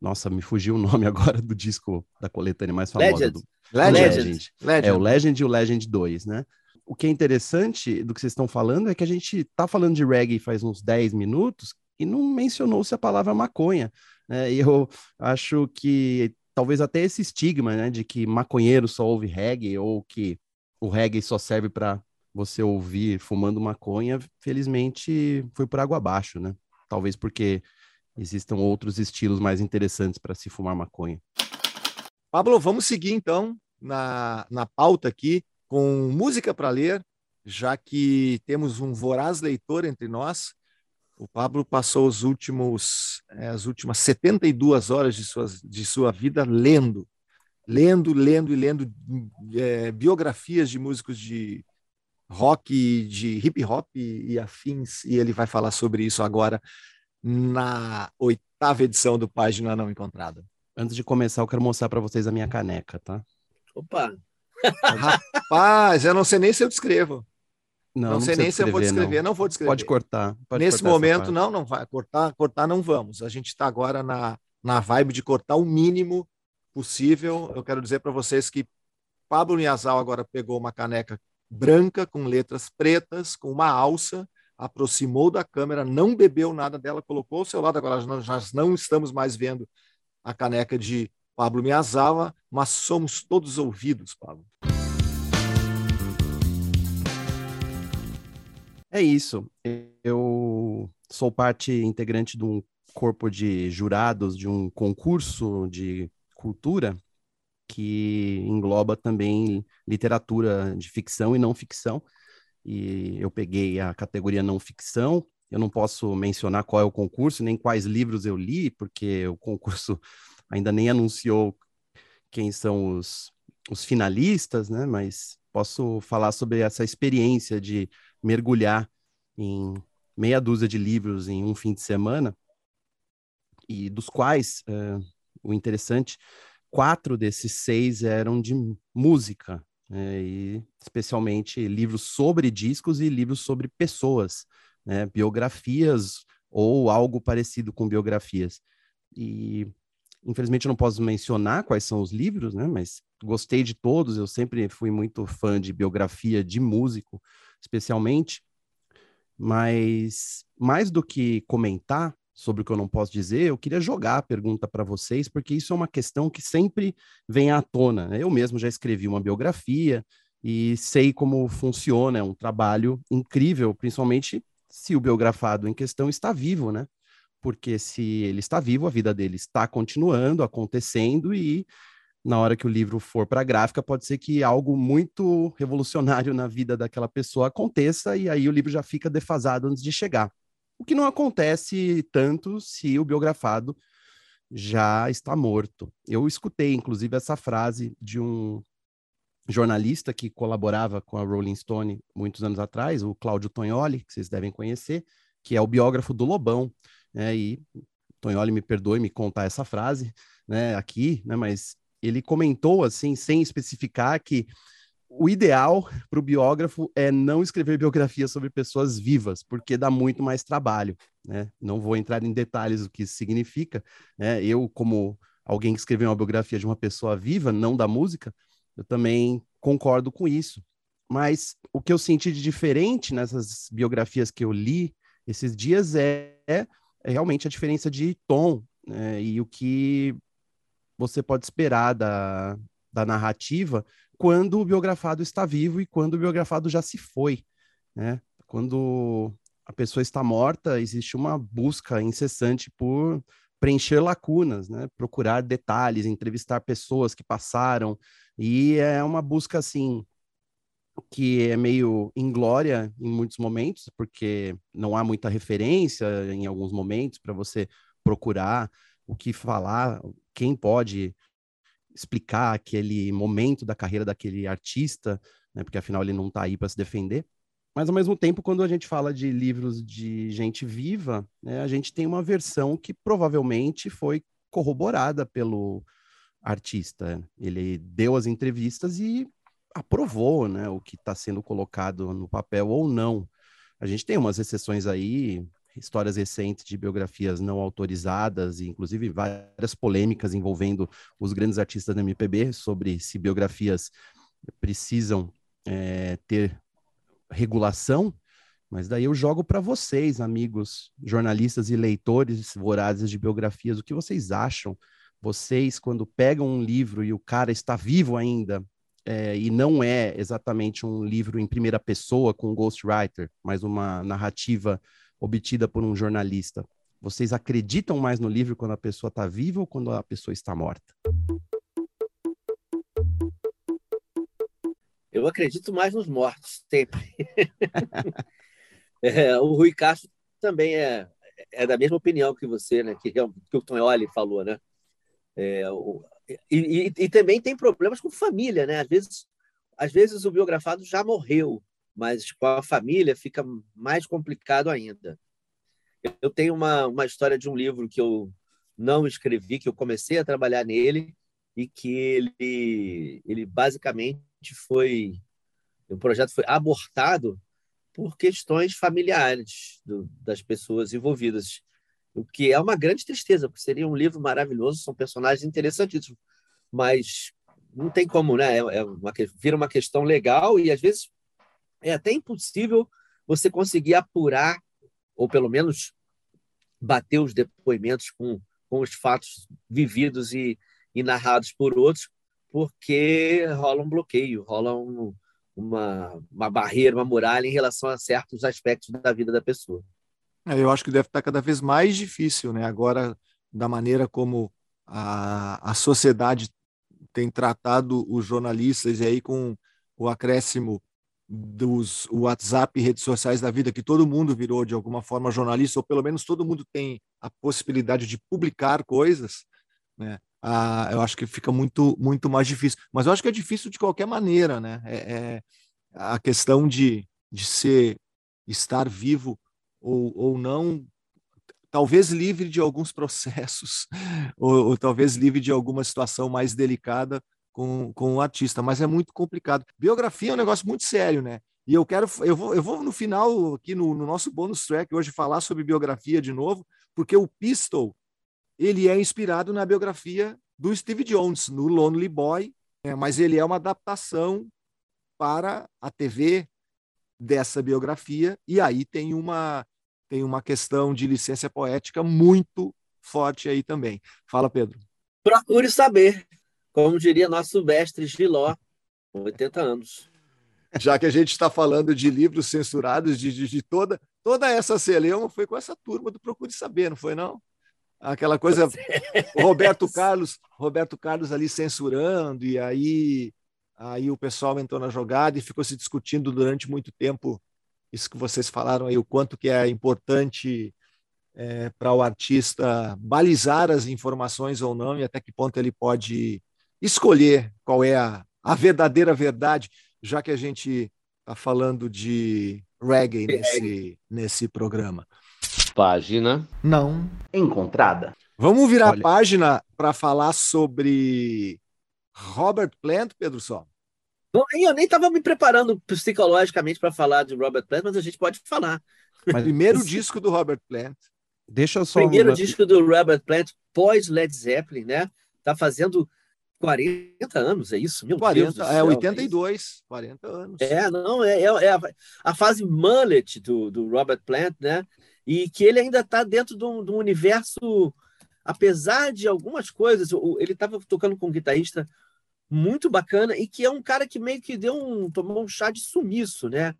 nossa, me fugiu o nome agora do disco da coletânea mais famosa. Legend. Do... Legend. Legend. Legend. É, o Legend e o Legend 2, né? o que é interessante do que vocês estão falando é que a gente está falando de reggae faz uns 10 minutos e não mencionou-se a palavra maconha. Né? E eu acho que talvez até esse estigma né, de que maconheiro só ouve reggae ou que o reggae só serve para você ouvir fumando maconha, felizmente foi por água abaixo, né? Talvez porque existam outros estilos mais interessantes para se fumar maconha. Pablo, vamos seguir então na, na pauta aqui com música para ler, já que temos um voraz leitor entre nós. O Pablo passou os últimos, é, as últimas 72 horas de, suas, de sua vida lendo, lendo, lendo e lendo é, biografias de músicos de rock, de hip hop e, afins, e ele vai falar sobre isso agora na oitava edição do Página Não Encontrada. Antes de começar, eu quero mostrar para vocês a minha caneca, tá? Opa! Rapaz, eu não sei nem se eu descrevo. Não, não, não sei nem se eu vou descrever, não. não. vou descrever. Pode cortar. Pode Nesse cortar momento, não, não vai cortar, cortar não vamos. A gente está agora na, na vibe de cortar o mínimo possível. Eu quero dizer para vocês que Pablo Niazal agora pegou uma caneca branca com letras pretas, com uma alça, aproximou da câmera, não bebeu nada dela, colocou ao seu lado. Agora nós não estamos mais vendo a caneca de Pablo Miyazawa, mas somos todos ouvidos, Pablo. É isso. Eu sou parte integrante de um corpo de jurados de um concurso de cultura que engloba também literatura de ficção e não ficção. E eu peguei a categoria não ficção. Eu não posso mencionar qual é o concurso, nem quais livros eu li, porque o concurso ainda nem anunciou quem são os, os finalistas, né? Mas posso falar sobre essa experiência de mergulhar em meia dúzia de livros em um fim de semana, e dos quais, uh, o interessante, quatro desses seis eram de música, né? e especialmente livros sobre discos e livros sobre pessoas, né? biografias ou algo parecido com biografias. E Infelizmente, eu não posso mencionar quais são os livros, né? Mas gostei de todos. Eu sempre fui muito fã de biografia de músico, especialmente. Mas mais do que comentar sobre o que eu não posso dizer, eu queria jogar a pergunta para vocês, porque isso é uma questão que sempre vem à tona. Né? Eu mesmo já escrevi uma biografia e sei como funciona. É um trabalho incrível, principalmente se o biografado em questão está vivo, né? porque se ele está vivo, a vida dele está continuando, acontecendo, e na hora que o livro for para a gráfica, pode ser que algo muito revolucionário na vida daquela pessoa aconteça, e aí o livro já fica defasado antes de chegar. O que não acontece tanto se o biografado já está morto. Eu escutei, inclusive, essa frase de um jornalista que colaborava com a Rolling Stone muitos anos atrás, o Cláudio Tognoli, que vocês devem conhecer, que é o biógrafo do Lobão né? E Tonholi me perdoe me contar essa frase, né, aqui, né, mas ele comentou assim, sem especificar que o ideal para o biógrafo é não escrever biografia sobre pessoas vivas, porque dá muito mais trabalho, né? Não vou entrar em detalhes do que isso significa, né? Eu, como alguém que escreveu uma biografia de uma pessoa viva, não da música, eu também concordo com isso. Mas o que eu senti de diferente nessas biografias que eu li esses dias é é realmente a diferença de tom né, e o que você pode esperar da, da narrativa quando o biografado está vivo e quando o biografado já se foi. Né? Quando a pessoa está morta, existe uma busca incessante por preencher lacunas, né? procurar detalhes, entrevistar pessoas que passaram, e é uma busca assim que é meio inglória em muitos momentos, porque não há muita referência em alguns momentos para você procurar o que falar, quem pode explicar aquele momento da carreira daquele artista, né, porque afinal ele não está aí para se defender. Mas ao mesmo tempo, quando a gente fala de livros de gente viva, né, a gente tem uma versão que provavelmente foi corroborada pelo artista. Ele deu as entrevistas e aprovou né, o que está sendo colocado no papel ou não. A gente tem umas exceções aí, histórias recentes de biografias não autorizadas, e inclusive várias polêmicas envolvendo os grandes artistas da MPB sobre se biografias precisam é, ter regulação. Mas daí eu jogo para vocês, amigos jornalistas e leitores vorazes de biografias, o que vocês acham? Vocês, quando pegam um livro e o cara está vivo ainda, é, e não é exatamente um livro em primeira pessoa com ghostwriter, mas uma narrativa obtida por um jornalista. Vocês acreditam mais no livro quando a pessoa está viva ou quando a pessoa está morta? Eu acredito mais nos mortos, sempre. é, o Rui Castro também é, é da mesma opinião que você, né? Que, que o Tonholi falou, né? É, o, e, e, e, também tem problemas com família, né? Às vezes, às vezes o biografado já morreu, mas com a família fica mais complicado ainda. Eu tenho uma, uma história de um livro que eu não escrevi, que eu comecei a trabalhar nele e que ele, ele basicamente foi o projeto foi abortado por questões familiares do, das pessoas envolvidas o que é uma grande tristeza, porque seria um livro maravilhoso, são personagens interessantíssimos, mas não tem como, né? É, é uma, vira uma questão legal e às vezes é até impossível você conseguir apurar, ou pelo menos bater os depoimentos com, com os fatos vividos e, e narrados por outros, porque rola um bloqueio, rola um, uma, uma barreira, uma muralha em relação a certos aspectos da vida da pessoa. É, eu acho que deve estar cada vez mais difícil, né? Agora, da maneira como a, a sociedade tem tratado os jornalistas, e aí com o acréscimo dos WhatsApp e redes sociais da vida, que todo mundo virou de alguma forma jornalista, ou pelo menos todo mundo tem a possibilidade de publicar coisas, né? Ah, eu acho que fica muito, muito mais difícil. Mas eu acho que é difícil de qualquer maneira, né? É, é a questão de, de ser, estar vivo ou, ou não, talvez livre de alguns processos, ou, ou talvez livre de alguma situação mais delicada, com, com o artista, mas é muito complicado. Biografia é um negócio muito sério, né? E eu quero, eu vou, eu vou no final, aqui no, no nosso bonus track, hoje falar sobre biografia de novo, porque o Pistol, ele é inspirado na biografia do Steve Jones, no Lonely Boy, né? mas ele é uma adaptação para a TV dessa biografia, e aí tem uma, tem uma questão de licença poética muito forte aí também. Fala, Pedro. Procure saber. Como diria nosso mestre Giló, 80 anos. Já que a gente está falando de livros censurados, de, de, de, toda, toda essa celeuma foi com essa turma do Procure Saber, não foi não? Aquela coisa, Roberto Carlos, Roberto Carlos ali censurando, e aí, aí o pessoal entrou na jogada e ficou se discutindo durante muito tempo isso que vocês falaram aí, o quanto que é importante é, para o artista balizar as informações ou não, e até que ponto ele pode escolher qual é a, a verdadeira verdade, já que a gente está falando de reggae nesse, nesse programa. Página não encontrada. Vamos virar Olha. a página para falar sobre Robert Plant, Pedro Só. Eu nem estava me preparando psicologicamente para falar de Robert Plant, mas a gente pode falar. Mas primeiro disco do Robert Plant. Deixa eu só. Primeiro disco do Robert Plant pós Led Zeppelin, né? Tá fazendo 40 anos, é isso? Meu 40, Deus é 82, é 40 anos. É, não, é, é, é a, a, fase mullet do, do Robert Plant, né? E que ele ainda está dentro de um, de um, universo, apesar de algumas coisas, ele estava tocando com um guitarrista muito bacana e que é um cara que meio que deu um tomou um chá de sumiço, né?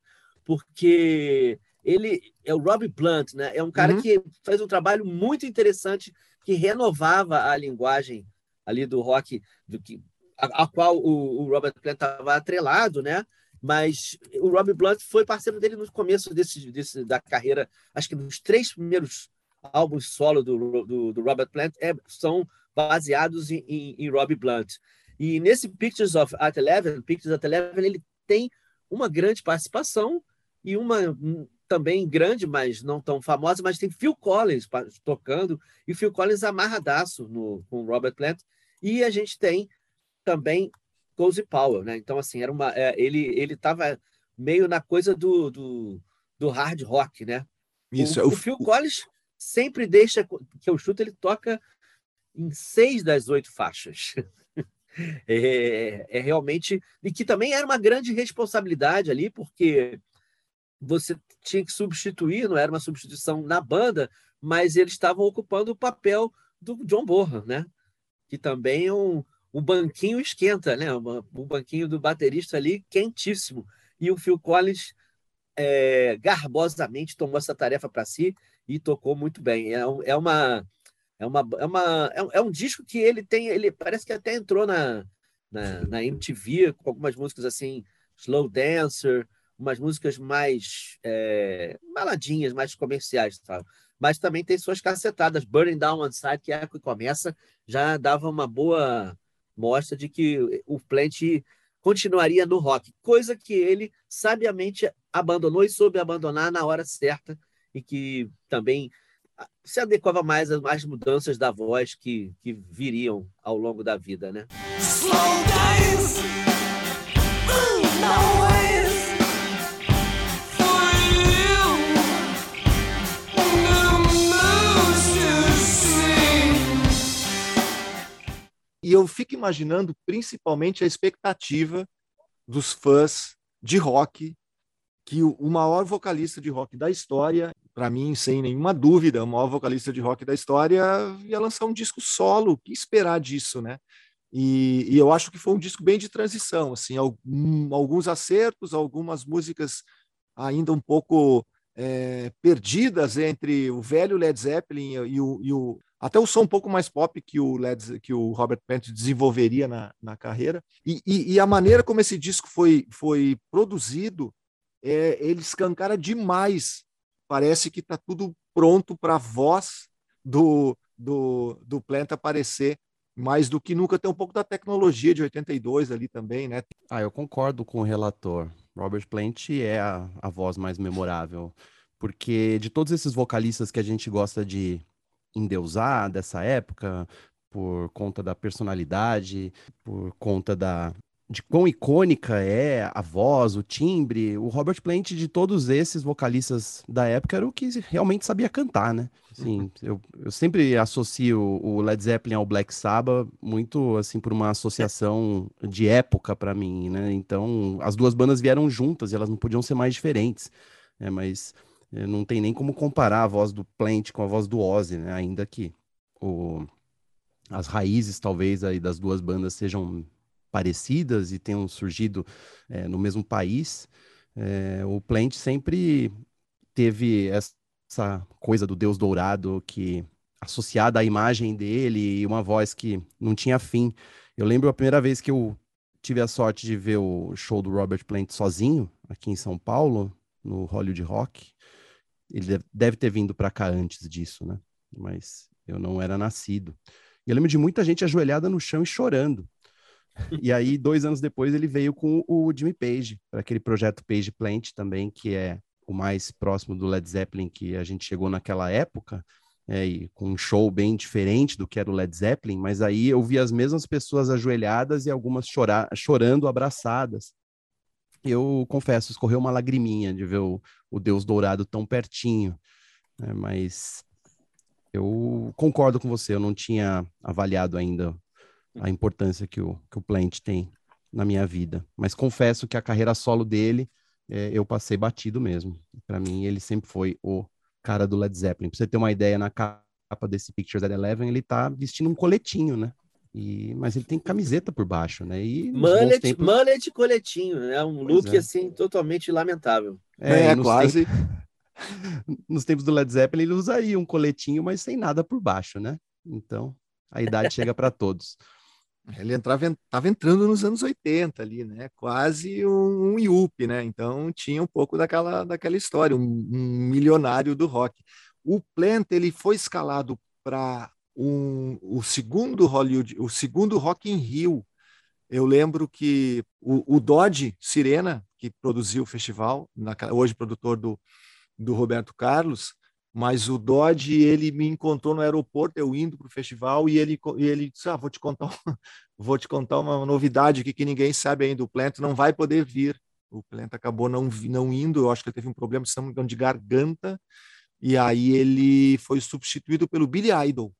Porque ele é o Robbie Blunt, né? É um cara uhum. que faz um trabalho muito interessante que renovava a linguagem ali do rock, do que, a, a qual o, o, Robert Plant estava atrelado, né? Mas o Robbie Blunt foi parceiro dele no começo desse, desse, da carreira, acho que nos três primeiros álbuns solo do, do, do Robert Plant é, são baseados em, em, em Robbie Blunt. E nesse Pictures of at Eleven, Pictures at Eleven, ele tem uma grande participação e uma também grande, mas não tão famosa, mas tem Phil Collins tocando, e Phil Collins amarradaço no, com Robert Plant, e a gente tem também Cozy Powell, né? Então, assim, era uma, é, ele ele estava meio na coisa do, do, do, hard rock, né? Isso, o, é o, o Phil. Collins sempre deixa que eu chuto, ele toca em seis das oito faixas. é, é realmente. E que também era uma grande responsabilidade ali, porque você tinha que substituir, não era uma substituição na banda, mas eles estavam ocupando o papel do John Bonham, né? Que também é um, um banquinho esquenta, né? Um banquinho do baterista ali quentíssimo. E o Phil Collins é, garbosamente tomou essa tarefa para si e tocou muito bem. É, é uma é uma, é, uma, é um, é um disco que ele tem, ele parece que até entrou na, na, na MTV com algumas músicas assim, Slow Dancer, umas músicas mais é, maladinhas, mais comerciais? Mas também tem suas cacetadas. Burning Down One Side, que é que começa, já dava uma boa mostra de que o Plant continuaria no rock, coisa que ele sabiamente abandonou e soube abandonar na hora certa e que também se adequava mais às mudanças da voz que, que viriam ao longo da vida, né? Slow. Ooh, no E eu fico imaginando principalmente a expectativa dos fãs de rock que o maior vocalista de rock da história, para mim, sem nenhuma dúvida, o maior vocalista de rock da história, ia lançar um disco solo. O que esperar disso, né? E, e, eu acho que foi um disco bem de transição, assim, algum, alguns acertos, algumas músicas ainda um pouco é, perdidas entre o velho Led Zeppelin e o, e o, até o som um pouco mais pop que o Led, que o Robert Plant desenvolveria na, na carreira e, e, e, a maneira como esse disco foi, foi produzido é, ele escancara demais. Parece que está tudo pronto para a voz do, do, do Plant aparecer mais do que nunca. Tem um pouco da tecnologia de 82 ali também, né? Ah, eu concordo com o relator. Robert Plant é a, a voz mais memorável, porque de todos esses vocalistas que a gente gosta de endeusar dessa época, por conta da personalidade, por conta da, de quão icônica é a voz, o timbre, o Robert Plant de todos esses vocalistas da época era o que realmente sabia cantar, né? Sim, eu, eu sempre associo o Led Zeppelin ao Black Sabbath muito assim por uma associação de época para mim, né? Então, as duas bandas vieram juntas e elas não podiam ser mais diferentes, né? Mas não tem nem como comparar a voz do Plant com a voz do Ozzy, né? Ainda que o as raízes talvez aí das duas bandas sejam parecidas e tenham surgido é, no mesmo país, é, o Plant sempre teve essa coisa do Deus dourado que associada à imagem dele e uma voz que não tinha fim. Eu lembro a primeira vez que eu tive a sorte de ver o show do Robert Plant sozinho aqui em São Paulo, no Hollywood Rock. Ele deve ter vindo para cá antes disso, né? Mas eu não era nascido. E eu lembro de muita gente ajoelhada no chão e chorando. E aí, dois anos depois, ele veio com o Jimmy Page, para aquele projeto Page Plant também, que é o mais próximo do Led Zeppelin que a gente chegou naquela época, é, e com um show bem diferente do que era o Led Zeppelin, mas aí eu vi as mesmas pessoas ajoelhadas e algumas chorar, chorando, abraçadas. Eu confesso, escorreu uma lagriminha de ver o, o Deus Dourado tão pertinho, né, mas eu concordo com você, eu não tinha avaliado ainda a importância que o, que o Plant tem na minha vida. Mas confesso que a carreira solo dele, é, eu passei batido mesmo. Para mim, ele sempre foi o cara do Led Zeppelin. Pra você ter uma ideia, na capa desse Pictures at Eleven, ele tá vestindo um coletinho, né? E, mas ele tem camiseta por baixo, né? E mullet, tempos... mullet coletinho, né? Um look é. assim totalmente lamentável. É, é quase. Tempos... nos tempos do Led Zeppelin ele usaria um coletinho, mas sem nada por baixo, né? Então a idade chega para todos. Ele entrava, estava entrando nos anos 80 ali, né? Quase um, um IUP, né? Então tinha um pouco daquela, daquela história, um, um milionário do rock. O Plant ele foi escalado para um, o segundo Hollywood, o segundo Rock in Rio. Eu lembro que o, o Dodge Sirena, que produziu o festival, hoje produtor do, do Roberto Carlos, mas o Dodge ele me encontrou no aeroporto eu indo para o festival e ele e ele disse ah, vou te contar vou te contar uma novidade que, que ninguém sabe ainda o Plant não vai poder vir o Plant acabou não não indo eu acho que ele teve um problema de garganta e aí ele foi substituído pelo Billy Idol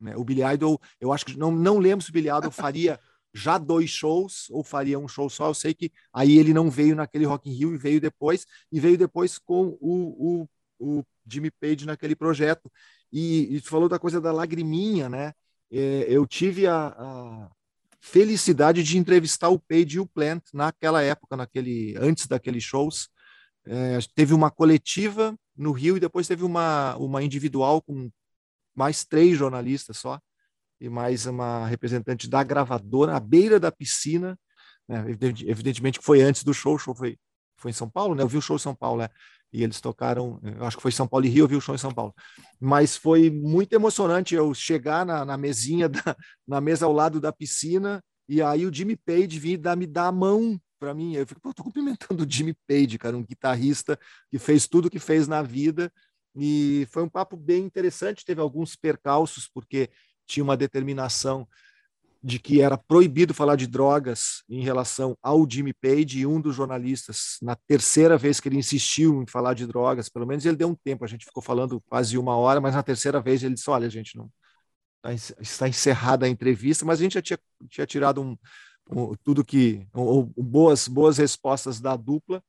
né? o Billy Idol eu acho que não não lembro se o Billy Idol faria já dois shows ou faria um show só eu sei que aí ele não veio naquele Rock in Rio e veio depois e veio depois com o, o o Jimmy Page naquele projeto. E, e falou da coisa da lagriminha, né? É, eu tive a, a, felicidade de entrevistar o Page e o Plant naquela época, naquele antes daqueles shows. É, teve uma coletiva no Rio e depois teve uma, uma individual com mais três jornalistas só e mais uma representante da gravadora à beira da piscina. Né? Evidentemente que foi antes do show, o show foi, foi em São Paulo, né? Eu vi o show em São Paulo, né? e eles tocaram, acho que foi São Paulo e Rio, eu vi o show em São Paulo. Mas foi muito emocionante eu chegar na, na mesinha, da, na mesa ao lado da piscina, e aí o Jimmy Page vir dar, me dar a mão para mim. Eu fico, pô, tô cumprimentando o Jimmy Page, cara, um guitarrista que fez tudo que fez na vida. E foi um papo bem interessante, teve alguns percalços, porque tinha uma determinação de que era proibido falar de drogas em relação ao Jimmy Page e um dos jornalistas, na terceira vez que ele insistiu em falar de drogas, pelo menos ele deu um tempo, a gente ficou falando quase uma hora, mas na terceira vez ele disse, olha, gente, não, tá, está encerrada a entrevista, mas a gente já tinha, tinha tirado um, um tudo que um, boas boas respostas da dupla.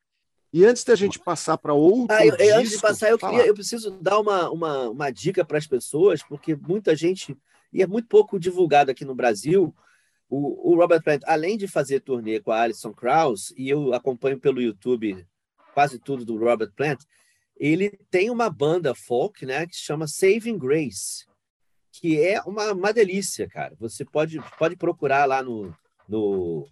E antes da gente passar para outro ah, eu, disco, antes de passar, eu, queria, eu preciso dar uma, uma, uma dica para as pessoas, porque muita gente, e é muito pouco divulgado aqui no Brasil, o, o Robert Plant, além de fazer turnê com a Alison Krauss, e eu acompanho pelo YouTube quase tudo do Robert Plant, ele tem uma banda folk, né, que chama Saving Grace, que é uma, uma delícia, cara. Você pode, pode procurar lá no, no,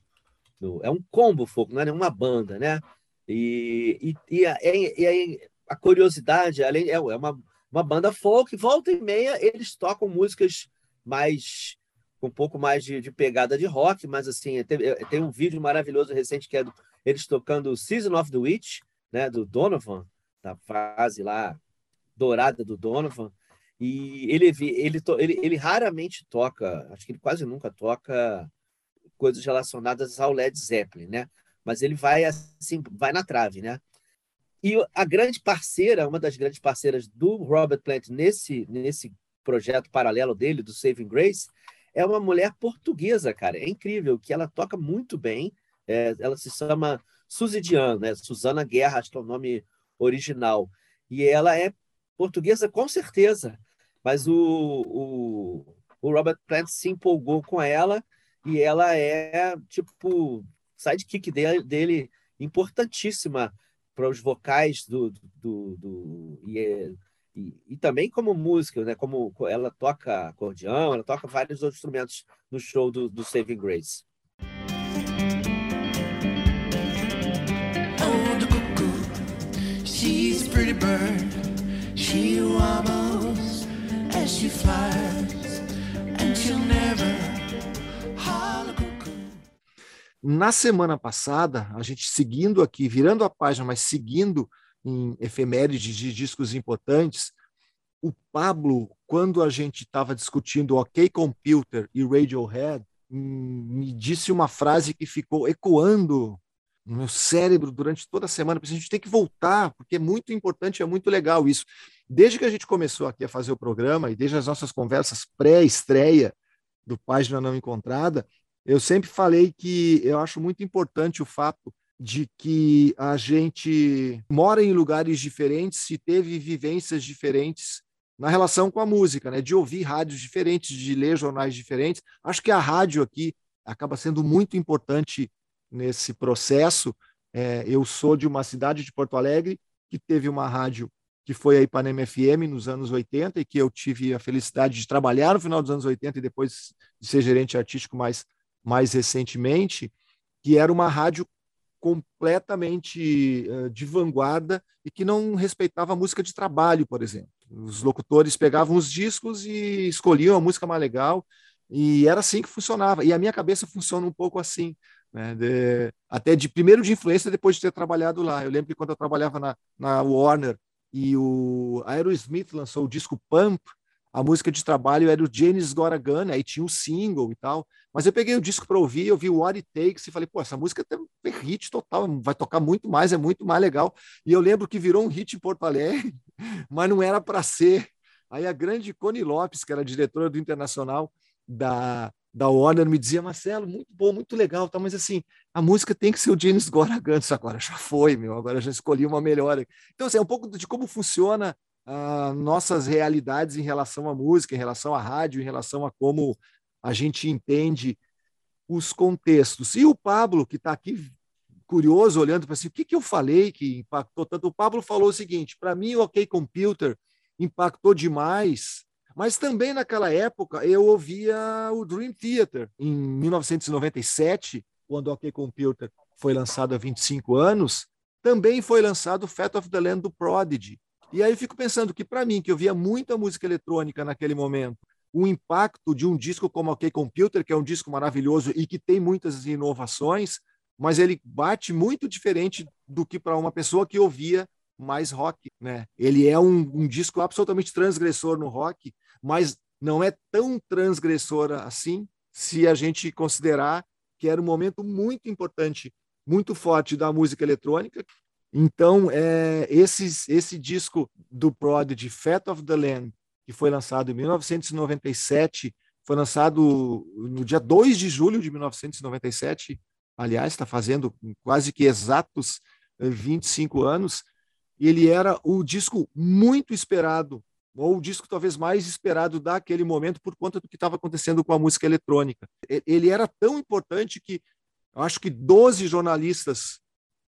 no É um combo folk, não é uma banda, né? E, e, e, a, e a, curiosidade, além, é, é uma, uma banda folk, volta e meia eles tocam músicas mais com um pouco mais de, de, pegada de rock, mas assim, tem, tem, um vídeo maravilhoso recente que é do, eles tocando Season of the Witch, né, do Donovan, da fase lá dourada do Donovan, e ele, ele, ele, ele raramente toca, acho que ele quase nunca toca coisas relacionadas ao Led Zeppelin, né? Mas ele vai assim, vai na trave, né? E a grande parceira, uma das grandes parceiras do Robert Plant nesse nesse projeto paralelo dele, do Saving Grace, é uma mulher portuguesa, cara. É incrível que ela toca muito bem. É, ela se chama Suzy Dian, né? Susana Guerra, acho que é o nome original. E ela é portuguesa com certeza, mas o, o, o Robert Plant se empolgou com ela e ela é, tipo, sidekick dele, dele importantíssima para os vocais do, do, do e, é, e, e, também como música, né? Como ela toca acordeão, ela toca vários outros instrumentos no show do, do Saving Grace. She's a pretty bird. She wobbles as she flies, and she'll never Na semana passada, a gente seguindo aqui, virando a página, mas seguindo em efemérides de discos importantes, o Pablo, quando a gente estava discutindo OK Computer e Radiohead, me disse uma frase que ficou ecoando no meu cérebro durante toda a semana. A gente tem que voltar, porque é muito importante, é muito legal isso. Desde que a gente começou aqui a fazer o programa e desde as nossas conversas pré-estreia do Página Não Encontrada, eu sempre falei que eu acho muito importante o fato de que a gente mora em lugares diferentes e teve vivências diferentes na relação com a música, né? De ouvir rádios diferentes, de ler jornais diferentes. Acho que a rádio aqui acaba sendo muito importante nesse processo. É, eu sou de uma cidade de Porto Alegre que teve uma rádio que foi a Ipanema FM nos anos 80 e que eu tive a felicidade de trabalhar no final dos anos 80 e depois de ser gerente artístico mais, mais recentemente, que era uma rádio completamente uh, de vanguarda e que não respeitava a música de trabalho, por exemplo. Os locutores pegavam os discos e escolhiam a música mais legal e era assim que funcionava. E a minha cabeça funciona um pouco assim né, de, até de primeiro de influência depois de ter trabalhado lá. Eu lembro que quando eu trabalhava na, na Warner e o Aerosmith lançou o disco Pump, a música de trabalho era o James Got a Gun, aí tinha um single e tal. Mas eu peguei o disco para ouvir, eu vi o What It Takes e falei, pô, essa música tem hit total, vai tocar muito mais, é muito mais legal. E eu lembro que virou um hit em Porto Alegre, mas não era para ser. Aí a grande Connie Lopes, que era diretora do Internacional da, da Warner me dizia, Marcelo, muito bom, muito legal, tá? mas assim, a música tem que ser o James Goragantz agora, já foi, meu, agora já escolhi uma melhor. Então, assim, é um pouco de como funciona uh, nossas realidades em relação à música, em relação à rádio, em relação a como a gente entende os contextos. E o Pablo, que está aqui curioso, olhando para assim, o que, que eu falei que impactou tanto? O Pablo falou o seguinte, para mim o OK Computer impactou demais mas também naquela época eu ouvia o Dream Theater. Em 1997, quando o OK Computer foi lançado há 25 anos, também foi lançado o Fat of the Land do Prodigy. E aí eu fico pensando que para mim, que eu via muita música eletrônica naquele momento, o impacto de um disco como OK Computer, que é um disco maravilhoso e que tem muitas inovações, mas ele bate muito diferente do que para uma pessoa que ouvia mais rock, né? Ele é um, um disco absolutamente transgressor no rock, mas não é tão transgressora assim se a gente considerar que era um momento muito importante, muito forte da música eletrônica. Então, é, esse, esse disco do Prodigy, Fat of the Land, que foi lançado em 1997, foi lançado no dia 2 de julho de 1997, aliás, está fazendo quase que exatos 25 eh, anos, ele era o disco muito esperado, ou o disco talvez mais esperado daquele momento por conta do que estava acontecendo com a música eletrônica. Ele era tão importante que acho que 12 jornalistas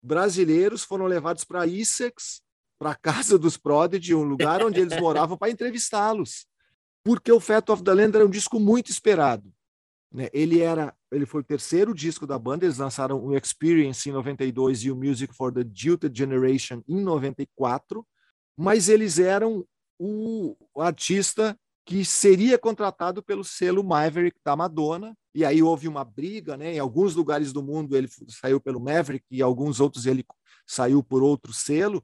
brasileiros foram levados para Essex, para a casa dos Prodigy, um lugar onde eles moravam, para entrevistá-los. Porque o Fat of the Land era um disco muito esperado. Né? Ele era, ele foi o terceiro disco da banda, eles lançaram o Experience em 92 e o Music for the Jilted Generation em 94, mas eles eram o artista que seria contratado pelo selo Maverick da Madonna, e aí houve uma briga, né? Em alguns lugares do mundo ele saiu pelo Maverick e alguns outros ele saiu por outro selo,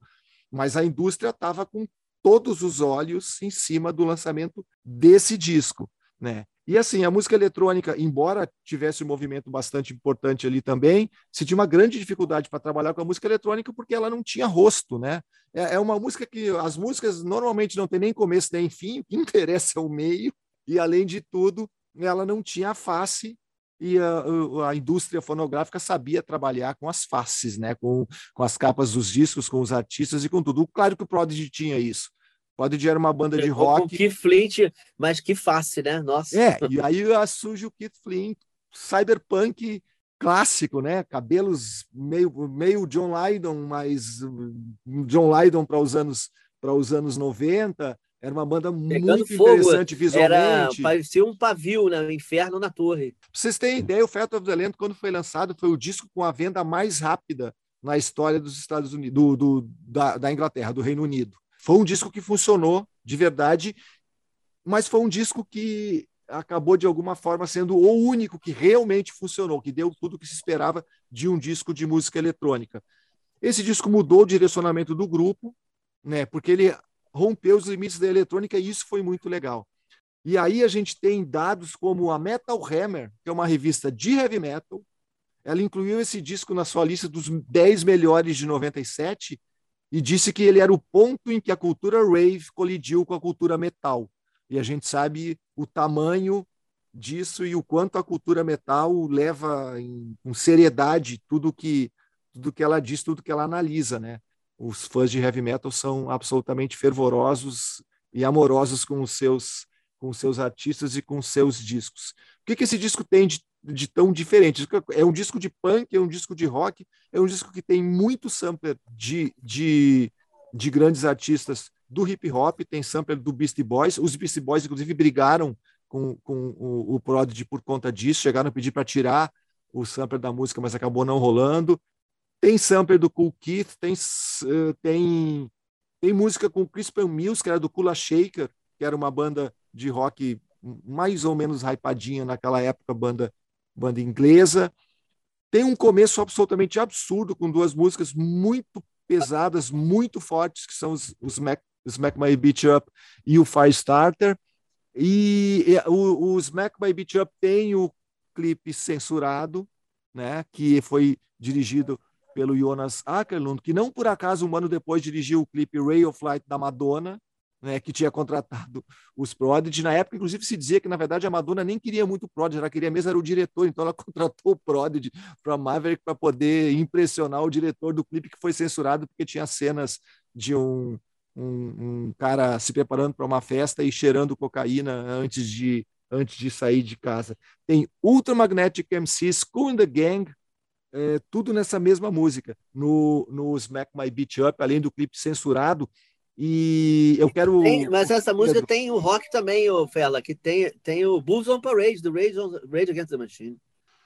mas a indústria estava com todos os olhos em cima do lançamento desse disco, né? E assim, a música eletrônica, embora tivesse um movimento bastante importante ali também, se tinha uma grande dificuldade para trabalhar com a música eletrônica porque ela não tinha rosto, né? É, é uma música que as músicas normalmente não tem nem começo nem fim, o que interessa é o meio, e além de tudo, ela não tinha face e a, a, indústria fonográfica sabia trabalhar com as faces, né? com, com as capas dos discos, com os artistas e com tudo. Claro que o Prodigy tinha isso. Prodigy era uma banda de rock. Que Flint, mas que face, né? Nossa. É, e aí surge o Keith Flint, cyberpunk clássico, né? Cabelos meio meio John Lydon, mas John Lydon para os anos para os anos 90. Era uma banda Pegando muito fogo, interessante visualmente. Era, parecia um pavio, né? Um inferno na torre. Pra vocês terem ideia, o Fat of the Land, quando foi lançado, foi o disco com a venda mais rápida na história dos Estados Unidos, do, do da, da Inglaterra, do Reino Unido. Foi um disco que funcionou de verdade, mas foi um disco que acabou de alguma forma sendo o único que realmente funcionou, que deu tudo o que se esperava de um disco de música eletrônica. Esse disco mudou o direcionamento do grupo, né? Porque ele rompeu os limites da eletrônica e isso foi muito legal. E aí a gente tem dados como a Metal Hammer, que é uma revista de heavy metal, ela incluiu esse disco na sua lista dos 10 melhores de 97 e disse que ele era o ponto em que a cultura rave colidiu com a cultura metal. E a gente sabe o tamanho disso e o quanto a cultura metal leva em, com seriedade tudo que tudo que ela diz, tudo que ela analisa, né? Os fãs de heavy metal são absolutamente fervorosos e amorosos com os seus com os seus artistas e com os seus discos. O que, que esse disco tem de de tão diferente. É um disco de punk, é um disco de rock, é um disco que tem muito sampler de, de, de grandes artistas do hip hop, tem sampler do Beastie Boys. Os Beastie Boys, inclusive, brigaram com, com o, o Prodigy por conta disso, chegaram a pedir para tirar o sampler da música, mas acabou não rolando. Tem sampler do Cool Keith, tem, uh, tem, tem música com Crispin Mills, que era do Kula Shaker, que era uma banda de rock mais ou menos hypadinha naquela época, banda banda inglesa. Tem um começo absolutamente absurdo, com duas músicas muito pesadas, muito fortes, que são os, os Smack, Smack My Beat Up e o Firestarter. E, e o, o Smack My Beat Up tem o clipe censurado, né, que foi dirigido pelo Jonas Ackerlund, que não por acaso um ano depois dirigiu o clipe Ray of Light da Madonna, né, que tinha contratado os Prodigy. Na época, inclusive, se dizia que, na verdade, a Madonna nem queria muito o Prodigy, ela queria mesmo era o diretor, então ela contratou o Prodigy para Maverick para poder impressionar o diretor do clipe que foi censurado porque tinha cenas de um, um, um cara se preparando para uma festa e cheirando cocaína antes de, antes de sair de casa. Tem Ultra Magnetic MC, School in the Gang, é, tudo nessa mesma música. No, no Smack My Beat Up, além do clipe censurado, e eu quero. Tem, mas essa música tem o rock também, o Fela, que tem, tem o Bulls on Parade, do Rage, on, Rage Against the Machine.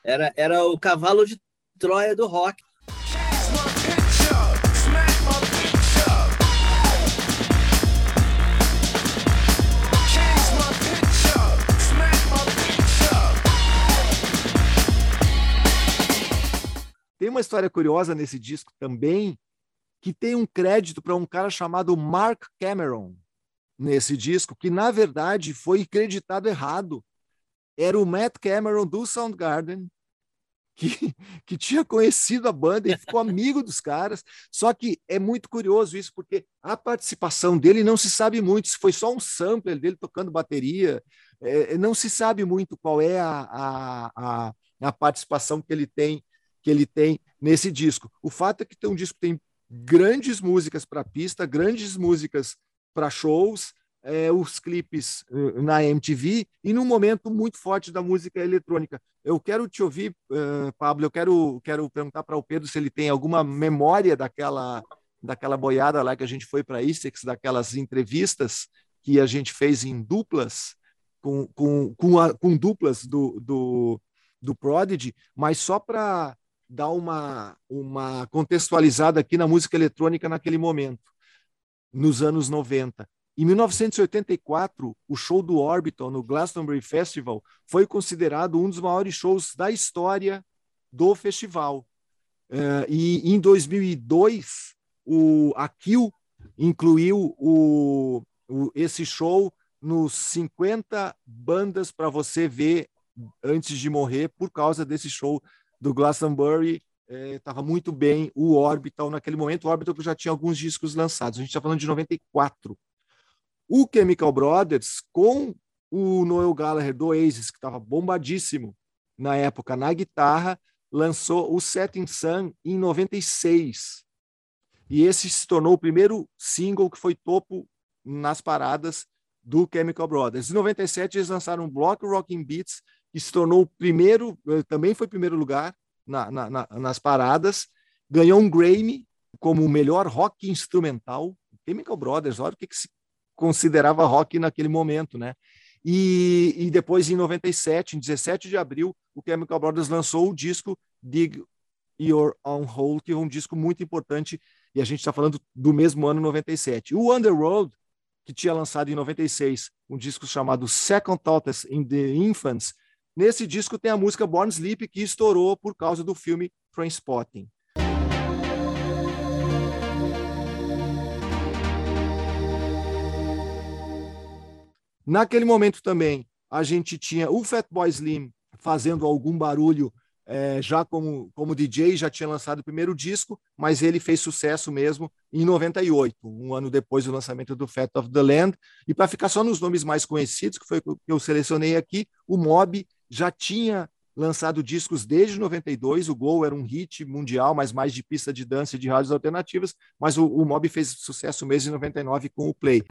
Era, era o cavalo de Troia do rock. Tem uma história curiosa nesse disco também, que tem um crédito para um cara chamado Mark Cameron nesse disco, que na verdade foi creditado errado. Era o Matt Cameron do Soundgarden que, que tinha conhecido a banda e ficou amigo dos caras. Só que é muito curioso isso, porque a participação dele não se sabe muito, se foi só um sampler dele tocando bateria, é, não se sabe muito qual é a, a, a, a, participação que ele tem que ele tem nesse disco. O fato é que tem um disco que tem grandes músicas para pista, grandes músicas para shows, é, os clipes uh, na MTV e num momento muito forte da música eletrônica. Eu quero te ouvir, uh, Pablo, eu quero, quero perguntar para o Pedro se ele tem alguma memória daquela, daquela boiada lá que a gente foi para Issex, daquelas entrevistas que a gente fez em duplas, com, com, com, a, com duplas do, do, do Prodigy, mas só para dar uma, uma contextualizada aqui na música eletrônica naquele momento, nos anos 90. Em 1984, o show do Orbital no Glastonbury Festival foi considerado um dos maiores shows da história do festival. Uh, e em 2002, o, a Kill incluiu o, o, esse show nos 50 bandas para você ver antes de morrer, por causa desse show do Glastonbury. Estava é, muito bem o Orbital naquele momento. O Orbital já tinha alguns discos lançados. A gente está falando de 94. O Chemical Brothers, com o Noel Gallagher do Oasis, que estava bombadíssimo na época na guitarra, lançou o Setting Sun em 96. E esse se tornou o primeiro single que foi topo nas paradas do Chemical Brothers. Em 97 eles lançaram Block Rocking Beats, que se tornou o primeiro, eh, também foi primeiro lugar na, na, na, nas paradas, ganhou um Grammy como o melhor rock instrumental. Chemical Brothers, olha o que, que se considerava rock naquele momento, né? E, e depois, em 97, em 17 de abril, o Chemical Brothers lançou o disco Dig Your Own Hole, que é um disco muito importante, e a gente está falando do mesmo ano, 97. O Underworld, que tinha lançado em 96 um disco chamado Second Thoughts in the Infants, nesse disco tem a música Born Sleep, que estourou por causa do filme Trainspotting. Naquele momento também, a gente tinha o Fatboy Slim fazendo algum barulho é, já como, como DJ, já tinha lançado o primeiro disco, mas ele fez sucesso mesmo em 98, um ano depois do lançamento do Fat of the Land. E para ficar só nos nomes mais conhecidos, que foi o que eu selecionei aqui, o Mob já tinha lançado discos desde 92, o Gol era um hit mundial, mas mais de pista de dança e de rádios alternativas, mas o, o Mob fez sucesso mesmo em 99 com o Play.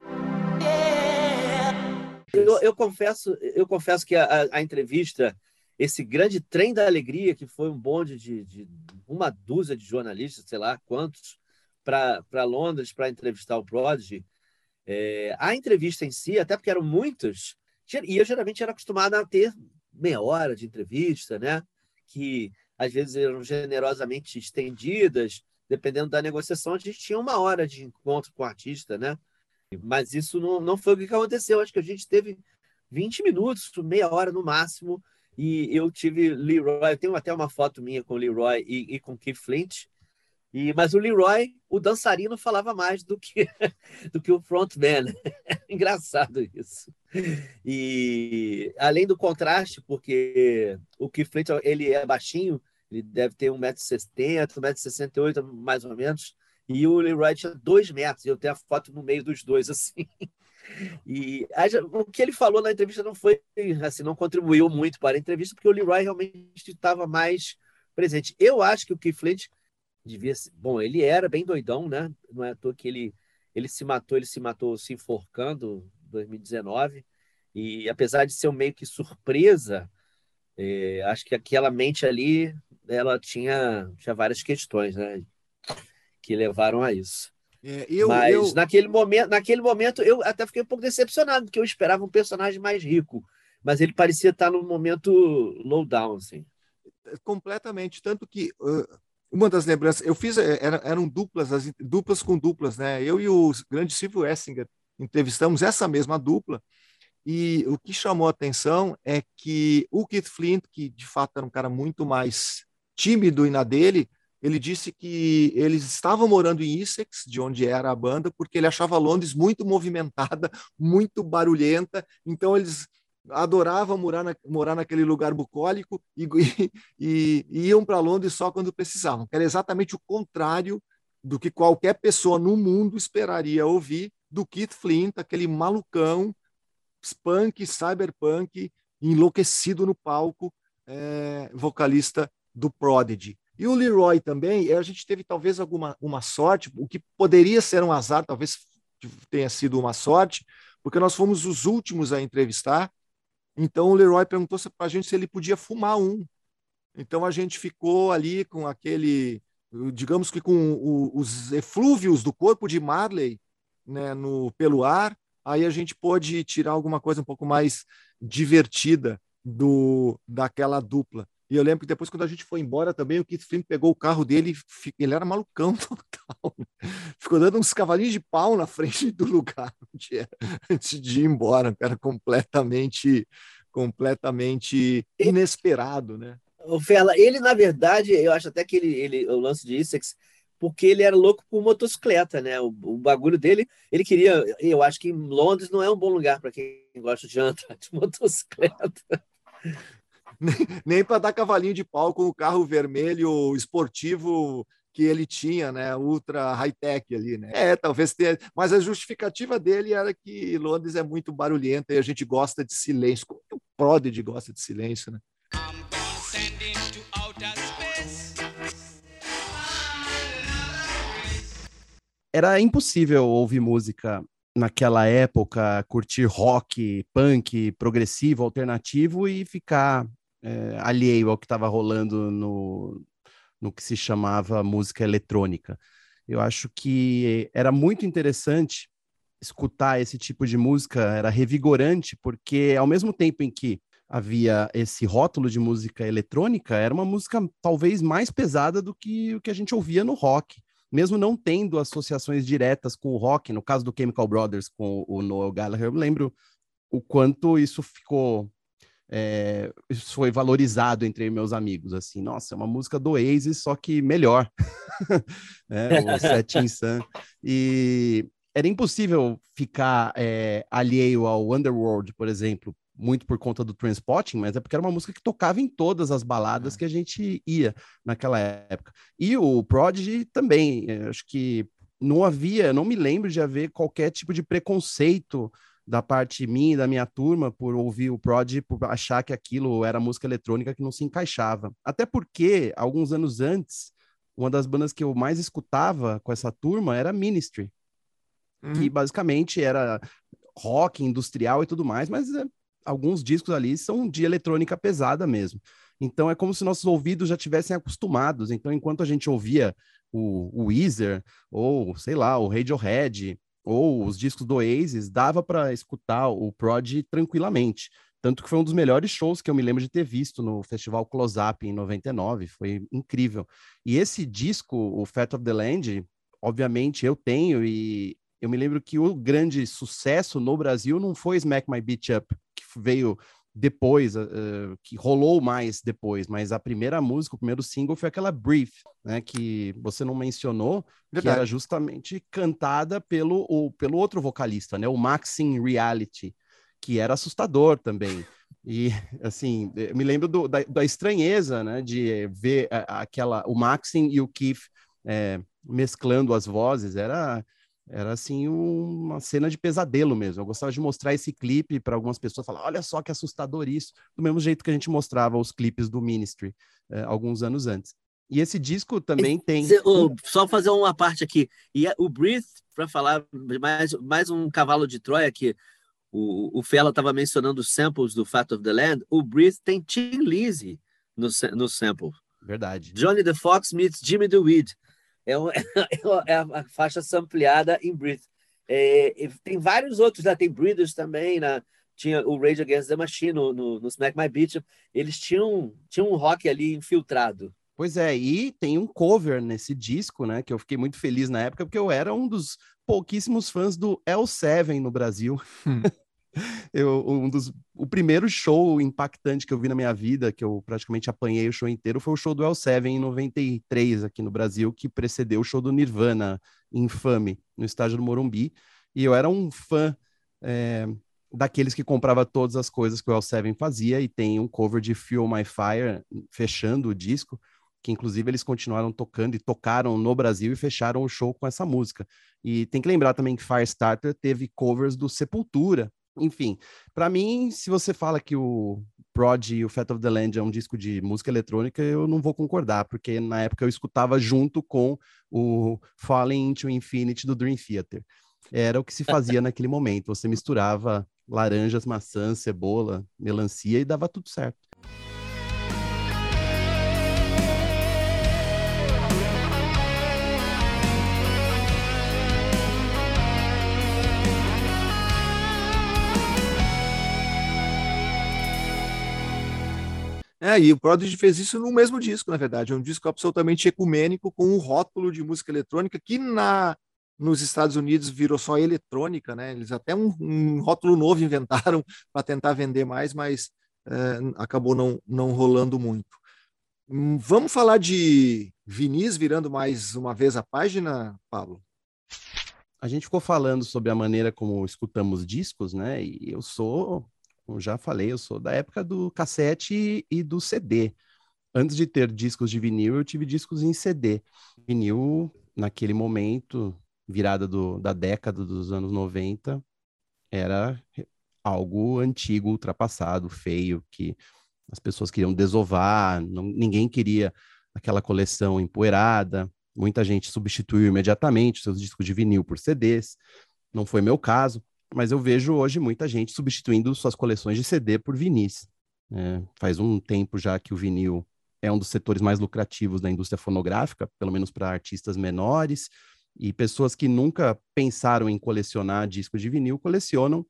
Eu, eu, confesso, eu confesso que a, a, entrevista, esse grande trem da alegria, que foi um bonde de, de uma dúzia de jornalistas, sei lá quantos, para Londres para entrevistar o Prodigy, é, a entrevista em si, até porque eram muitos, e eu geralmente era acostumado a ter meia hora de entrevista, né? Que às vezes eram generosamente estendidas, dependendo da negociação, a gente tinha uma hora de encontro com o artista, né? Mas isso não, não foi o que aconteceu. Acho que a gente teve 20 minutos, meia hora no máximo. E eu tive Leroy, eu tenho até uma foto minha com Leroy e, e com Keith Flint. E, mas o Leroy, o dançarino, falava mais do que, do que o frontman. Engraçado isso. E além do contraste, porque o Keith Flint ele é baixinho, ele deve ter 1,70m, 1,68m mais ou menos. E o Leroy tinha dois metros, e eu tenho a foto no meio dos dois, assim. E o que ele falou na entrevista não foi, assim, não contribuiu muito para a entrevista, porque o Leroy realmente estava mais presente. Eu acho que o Keith Flint devia ser, bom, ele era bem doidão, né? Não é à toa que ele, ele se matou, ele se matou se enforcando em 2019, e apesar de ser um meio que surpresa, é, acho que aquela mente ali, ela tinha, tinha várias questões, né? que levaram a isso. É, eu, Mas eu... naquele momento, naquele momento eu até fiquei um pouco decepcionado, porque eu esperava um personagem mais rico, mas ele parecia estar num momento low down, assim. Completamente, tanto que uh, uma das lembranças, eu fiz, eh, era, eram duplas, as, duplas com duplas, né? Eu e o grande Silvio Essinger entrevistamos essa mesma dupla, e o que chamou a atenção é que o Keith Flint, que de fato era um cara muito mais tímido e na dele, ele disse que eles estavam morando em Essex, de onde era a banda, porque ele achava Londres muito movimentada, muito barulhenta, então eles adoravam morar, na, morar naquele lugar bucólico e, e, e iam para Londres só quando precisavam. Era exatamente o contrário do que qualquer pessoa no mundo esperaria ouvir do Keith Flint, aquele malucão, punk, cyberpunk, enlouquecido no palco, é, vocalista do Prodigy. E o Leroy também, a gente teve talvez alguma uma sorte, o que poderia ser um azar, talvez tenha sido uma sorte, porque nós fomos os últimos a entrevistar. Então o Leroy perguntou para a gente se ele podia fumar um. Então a gente ficou ali com aquele, digamos que com o, os eflúvios do corpo de Marley né, no, pelo ar, aí a gente pôde tirar alguma coisa um pouco mais divertida do daquela dupla. E eu lembro que depois, quando a gente foi embora também, o Keith Flint pegou o carro dele, ele era malucão total. Ficou dando uns cavalinhos de pau na frente do lugar antes de ir embora. Era completamente, completamente inesperado, né? O Ferla, ele, na verdade, eu acho até que ele, ele o lance de Essex, porque ele era louco por motocicleta, né? O, o, bagulho dele, ele queria. Eu acho que Londres não é um bom lugar para quem gosta de andar de motocicleta nem, para dar cavalinho de pau com o carro vermelho esportivo que ele tinha, né, ultra high-tech ali, né? É, talvez tenha, mas a justificativa dele era que Londres é muito barulhenta e a gente gosta de silêncio. Como o Prodigy gosta de silêncio, né? Era impossível ouvir música naquela época, curtir rock, punk, progressivo, alternativo e ficar é, alheio ao que estava rolando no, no que se chamava música eletrônica. Eu acho que era muito interessante escutar esse tipo de música, era revigorante, porque ao mesmo tempo em que havia esse rótulo de música eletrônica, era uma música talvez mais pesada do que o que a gente ouvia no rock. Mesmo não tendo associações diretas com o rock, no caso do Chemical Brothers com o Noel Gallagher, eu lembro o quanto isso ficou é, isso foi valorizado entre meus amigos, assim, nossa, é uma música do Oasis, só que melhor, né, o Setting Sun, e era impossível ficar é, alheio ao Underworld, por exemplo, muito por conta do Transpotting, mas é porque era uma música que tocava em todas as baladas é. que a gente ia naquela época. E o Prodigy também, acho que não havia, não me lembro de haver qualquer tipo de preconceito da parte minha e da minha turma por ouvir o Prod, por achar que aquilo era música eletrônica que não se encaixava. Até porque, alguns anos antes, uma das bandas que eu mais escutava com essa turma era Ministry, uhum. que basicamente era rock industrial e tudo mais, mas é, alguns discos ali são de eletrônica pesada mesmo. Então é como se nossos ouvidos já tivessem acostumados. Então, enquanto a gente ouvia o, o Weezer, ou sei lá, o Radiohead, ou os discos do Oasis, dava para escutar o Prod tranquilamente. Tanto que foi um dos melhores shows que eu me lembro de ter visto no Festival Close Up em 99, foi incrível. E esse disco, o Fat of the Land, obviamente eu tenho e eu me lembro que o grande sucesso no Brasil não foi Smack My Beat Up, que veio depois, uh, que rolou mais depois, mas a primeira música, o primeiro single foi aquela Brief, né, que você não mencionou, Verdade. que era justamente cantada pelo, o, pelo outro vocalista, né, o Maxim Reality, que era assustador também. E, assim, me lembro do, da, da, estranheza, né, de ver a, aquela, o Maxim e o Keith é, mesclando as vozes, era era assim uma cena de pesadelo mesmo. Eu gostava de mostrar esse clipe para algumas pessoas, falar, olha só que assustador isso, do mesmo jeito que a gente mostrava os clipes do Ministry eh, alguns anos antes. E esse disco também tem. Só fazer uma parte aqui. E o Breathe, para falar mais, mais um cavalo de Troia que o, o Fela estava mencionando os samples do Fat of the Land. O Breathe tem Tim Lizzy no, no sample. Verdade. Johnny the Fox meets Jimmy the Weed. É, um, é a faixa sampleada em Breathe. É, tem vários outros, né? tem Breeders também, né? tinha o Rage Against the Machine no, no, no Smack My Beat. Eles tinham, tinham um rock ali infiltrado. Pois é, e tem um cover nesse disco, né? Que eu fiquei muito feliz na época, porque eu era um dos pouquíssimos fãs do L7 no Brasil. Hum. Eu, um dos, o primeiro show impactante que eu vi na minha vida, que eu praticamente apanhei o show inteiro, foi o show do L7 em 93 aqui no Brasil, que precedeu o show do Nirvana, infame, no estádio do Morumbi. E eu era um fã é, daqueles que comprava todas as coisas que o L7 fazia e tem um cover de Fuel My Fire fechando o disco, que inclusive eles continuaram tocando e tocaram no Brasil e fecharam o show com essa música. E tem que lembrar também que Firestarter teve covers do Sepultura. Enfim, para mim, se você fala que o Prod e o Fat of the Land é um disco de música eletrônica, eu não vou concordar, porque na época eu escutava junto com o Falling into Infinity do Dream Theater. Era o que se fazia naquele momento. Você misturava laranjas, maçãs, cebola, melancia e dava tudo certo. É, e o Prodigy fez isso no mesmo disco, na verdade. É um disco absolutamente ecumênico, com um rótulo de música eletrônica que na nos Estados Unidos virou só eletrônica, né? Eles até um, um rótulo novo inventaram para tentar vender mais, mas é, acabou não, não rolando muito. Hum, vamos falar de Vinícius virando mais uma vez a página, Pablo? A gente ficou falando sobre a maneira como escutamos discos, né? E eu sou, como já falei, eu sou da época do cassete e do CD. Antes de ter discos de vinil, eu tive discos em CD. Vinil, naquele momento, virada do, da década dos anos 90 era algo antigo, ultrapassado, feio, que as pessoas queriam desovar, não, ninguém queria aquela coleção empoeirada, muita gente substituiu imediatamente seus discos de vinil por CDs, não foi meu caso, mas eu vejo hoje muita gente substituindo suas coleções de CD por vinis. É, faz um tempo já que o vinil é um dos setores mais lucrativos da indústria fonográfica, pelo menos para artistas menores, e pessoas que nunca pensaram em colecionar discos de vinil colecionam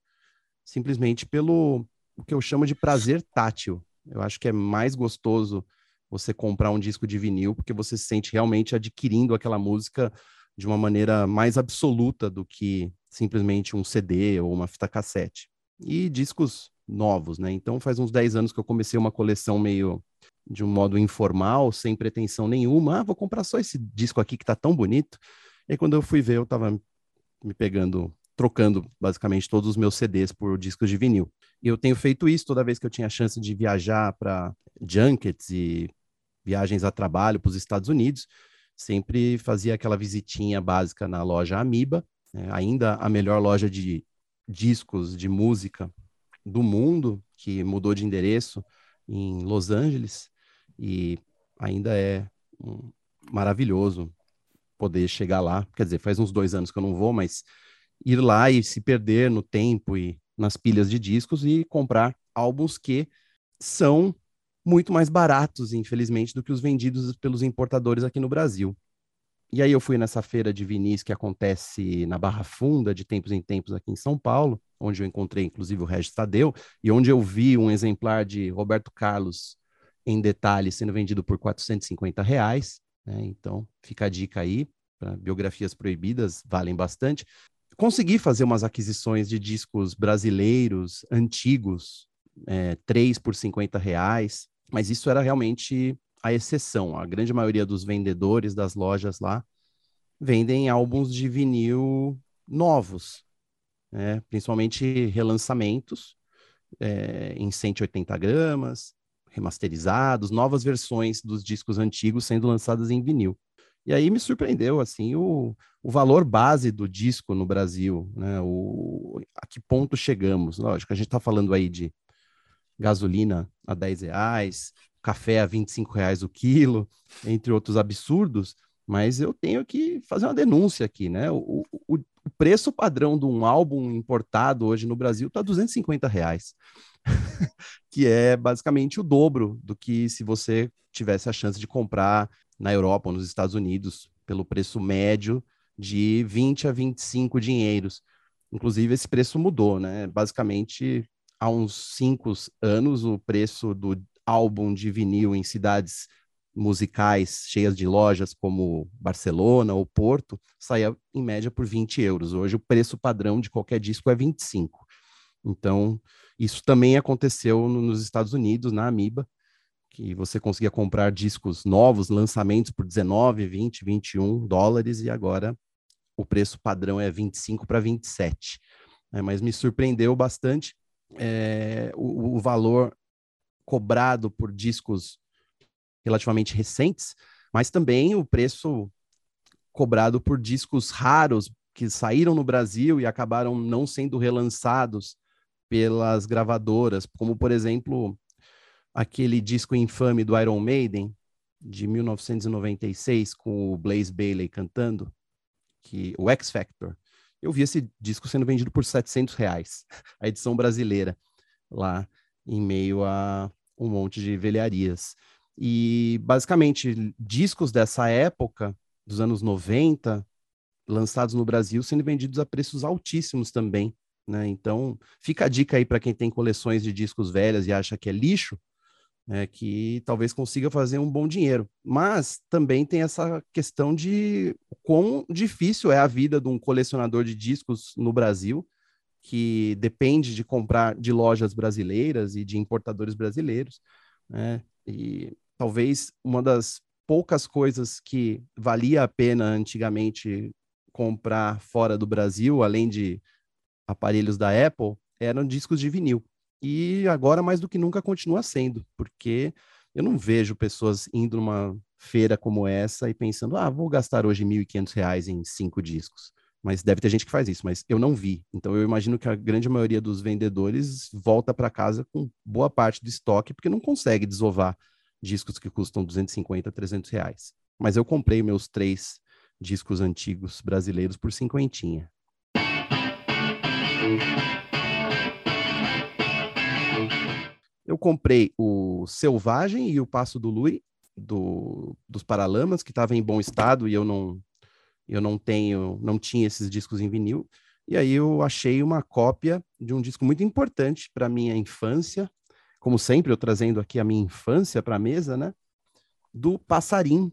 simplesmente pelo o que eu chamo de prazer tátil. Eu acho que é mais gostoso você comprar um disco de vinil porque você se sente realmente adquirindo aquela música de uma maneira mais absoluta do que simplesmente um CD ou uma fita cassete. E discos novos, né? Então faz uns 10 anos que eu comecei uma coleção meio de um modo informal, sem pretensão nenhuma. Ah, vou comprar só esse disco aqui que tá tão bonito. E aí, quando eu fui ver, eu estava me pegando, trocando basicamente todos os meus CDs por discos de vinil. E eu tenho feito isso toda vez que eu tinha a chance de viajar para junkets e viagens a trabalho para os Estados Unidos. Sempre fazia aquela visitinha básica na loja Amiba, né? ainda a melhor loja de discos de música do mundo, que mudou de endereço em Los Angeles e ainda é um, maravilhoso poder chegar lá. Quer dizer, faz uns dois anos que eu não vou, mas ir lá e se perder no tempo e nas pilhas de discos e comprar álbuns que são muito mais baratos, infelizmente, do que os vendidos pelos importadores aqui no Brasil. E aí eu fui nessa feira de vinis que acontece na Barra Funda, de tempos em tempos aqui em São Paulo, onde eu encontrei inclusive o Regis Tadeu, e onde eu vi um exemplar de Roberto Carlos em detalhe sendo vendido por 450 reais. Né? Então, fica a dica aí, biografias proibidas valem bastante. Consegui fazer umas aquisições de discos brasileiros, antigos, é, 3 por 50 reais, mas isso era realmente a exceção. A grande maioria dos vendedores das lojas lá vendem álbuns de vinil novos, né? principalmente relançamentos é, em 180 gramas, remasterizados, novas versões dos discos antigos sendo lançadas em vinil. E aí me surpreendeu assim o, o valor base do disco no Brasil, né? O, a que ponto chegamos? Lógico, a gente está falando aí de gasolina a 10 reais, café a 25 reais o quilo, entre outros absurdos, mas eu tenho que fazer uma denúncia aqui, né? O, o, o preço padrão de um álbum importado hoje no Brasil está 250 reais. que é basicamente o dobro do que se você tivesse a chance de comprar na Europa ou nos Estados Unidos pelo preço médio de 20 a 25 dinheiros. Inclusive, esse preço mudou, né? Basicamente, há uns cinco anos, o preço do álbum de vinil em cidades musicais cheias de lojas como Barcelona ou Porto saía em média por 20 euros. Hoje o preço padrão de qualquer disco é 25. Então, isso também aconteceu nos Estados Unidos, na Amiba, que você conseguia comprar discos novos, lançamentos por 19, 20, 21 dólares, e agora o preço padrão é 25 para 27. né, mas me surpreendeu bastante é, o, o valor cobrado por discos relativamente recentes, mas também o preço cobrado por discos raros que saíram no Brasil e acabaram não sendo relançados pelas gravadoras, como por exemplo aquele disco infame do Iron Maiden de 1996 com o Blaze Bailey cantando, que o X Factor. Eu vi esse disco sendo vendido por 700 reais, a edição brasileira, lá em meio a um monte de velharias. E basicamente discos dessa época, dos anos 90, lançados no Brasil, sendo vendidos a preços altíssimos também. Né? Então, fica a dica aí para quem tem coleções de discos velhas e acha que é lixo, né, que talvez consiga fazer um bom dinheiro. Mas também tem essa questão de quão difícil é a vida de um colecionador de discos no Brasil, que depende de comprar de lojas brasileiras e de importadores brasileiros. Né? E talvez uma das poucas coisas que valia a pena antigamente comprar fora do Brasil, além de aparelhos da Apple, eram discos de vinil. E agora, mais do que nunca, continua sendo, porque eu não vejo pessoas indo numa feira como essa e pensando, ah, vou gastar hoje R$ 1.500 em cinco discos. Mas deve ter gente que faz isso, mas eu não vi. Então eu imagino que a grande maioria dos vendedores volta para casa com boa parte do estoque, porque não consegue desovar discos que custam 250, 300 reais. Mas eu comprei meus três discos antigos brasileiros por cinquentinha. Eu comprei o Selvagem e o Passo do Lui, do, dos Paralamas, que estava em bom estado e eu não eu não tenho, não tinha esses discos em vinil. E aí eu achei uma cópia de um disco muito importante para minha infância, como sempre eu trazendo aqui a minha infância para a mesa, né? Do Passarim,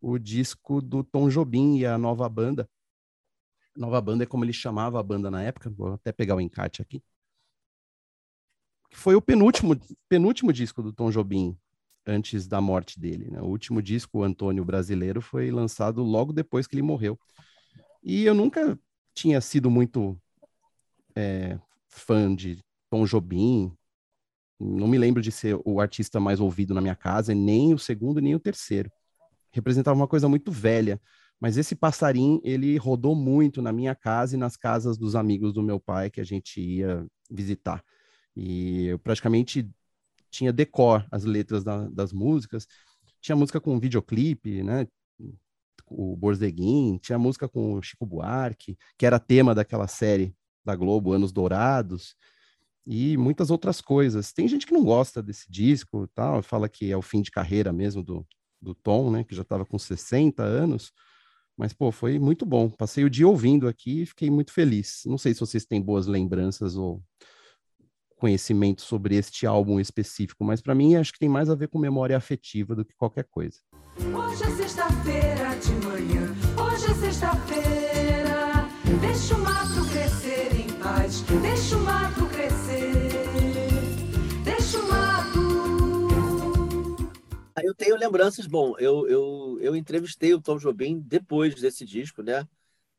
o disco do Tom Jobim e a nova banda. Nova banda é como ele chamava a banda na época, vou até pegar o encarte aqui. Que foi o penúltimo, penúltimo disco do Tom Jobim antes da morte dele. Né? O último disco, Antônio Brasileiro, foi lançado logo depois que ele morreu. E eu nunca tinha sido muito é, fã de Tom Jobim. Não me lembro de ser o artista mais ouvido na minha casa, nem o segundo, nem o terceiro representava uma coisa muito velha. Mas esse passarim, ele rodou muito na minha casa e nas casas dos amigos do meu pai que a gente ia visitar. E eu praticamente tinha decor as letras da, das músicas. Tinha música com videoclipe, né? O Borzeguin, tinha música com o Chico Buarque, que era tema daquela série da Globo, Anos Dourados, e muitas outras coisas. Tem gente que não gosta desse disco, tal, fala que é o fim de carreira mesmo do, do Tom, né, que já estava com 60 anos. Mas, pô, foi muito bom. Passei o dia ouvindo aqui e fiquei muito feliz. Não sei se vocês têm boas lembranças ou conhecimento sobre este álbum específico, mas para mim acho que tem mais a ver com memória afetiva do que qualquer coisa. Hoje é sexta-feira de manhã, hoje é sexta-feira. Deixa o mato crescer em paz, deixa o mato eu tenho lembranças, bom, eu, eu, eu entrevistei o Tom Jobim depois desse disco, né?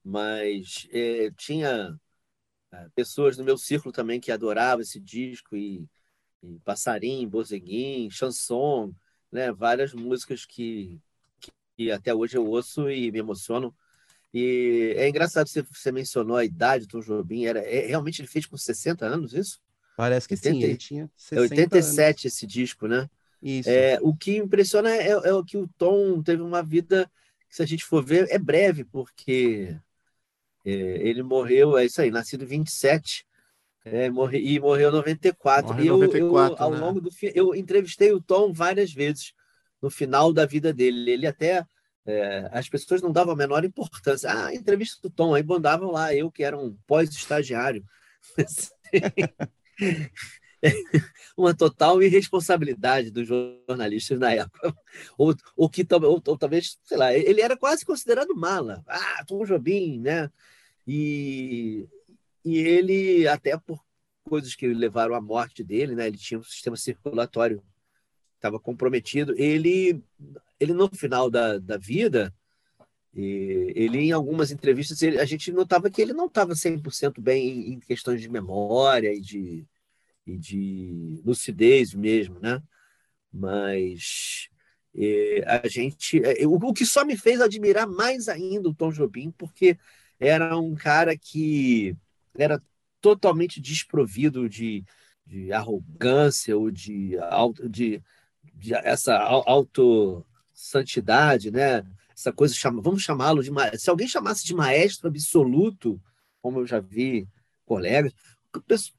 Mas é, tinha pessoas no meu círculo também que adoravam esse disco, e, e Passarim, Bozeguim, Chanson, né? Várias músicas que, que até hoje eu ouço e me emocionam. E é engraçado você, você mencionou a idade do Tom Jobim, era, é, realmente ele fez com 60 anos isso? Parece que 80, sim, ele tinha 60 É 87 anos. esse disco, né? Isso. É, o que impressiona é, é o que o Tom teve uma vida que, se a gente for ver, é breve, porque ele morreu, é isso aí, nascido em 27 é, morre, e morreu em 94. Morre e eu, 94, eu, ao né? longo do eu entrevistei o Tom várias vezes no final da vida dele. Ele até é, as pessoas não davam a menor importância. Ah, entrevista do Tom, aí mandavam lá, eu que era um pós-estagiário. uma total irresponsabilidade dos jornalistas na época. Ou, ou que ou, ou, talvez, sei lá, ele era quase considerado mala. Ah, Tom Jobim, né? E, e ele, até por coisas que levaram à morte dele, né? Ele tinha um sistema circulatório estava comprometido. Ele, ele no final da, da vida, ele, em algumas entrevistas, ele, a gente notava que ele não estava 100% bem em questões de memória e de, e de lucidez mesmo, né? Mas é, a gente. É, o, o que só me fez admirar mais ainda o Tom Jobim, porque era um cara que era totalmente desprovido de, de arrogância ou de, de, de essa autossantidade, né? Essa coisa, chama, vamos chamá-lo de. Se alguém chamasse de maestro absoluto, como eu já vi colegas,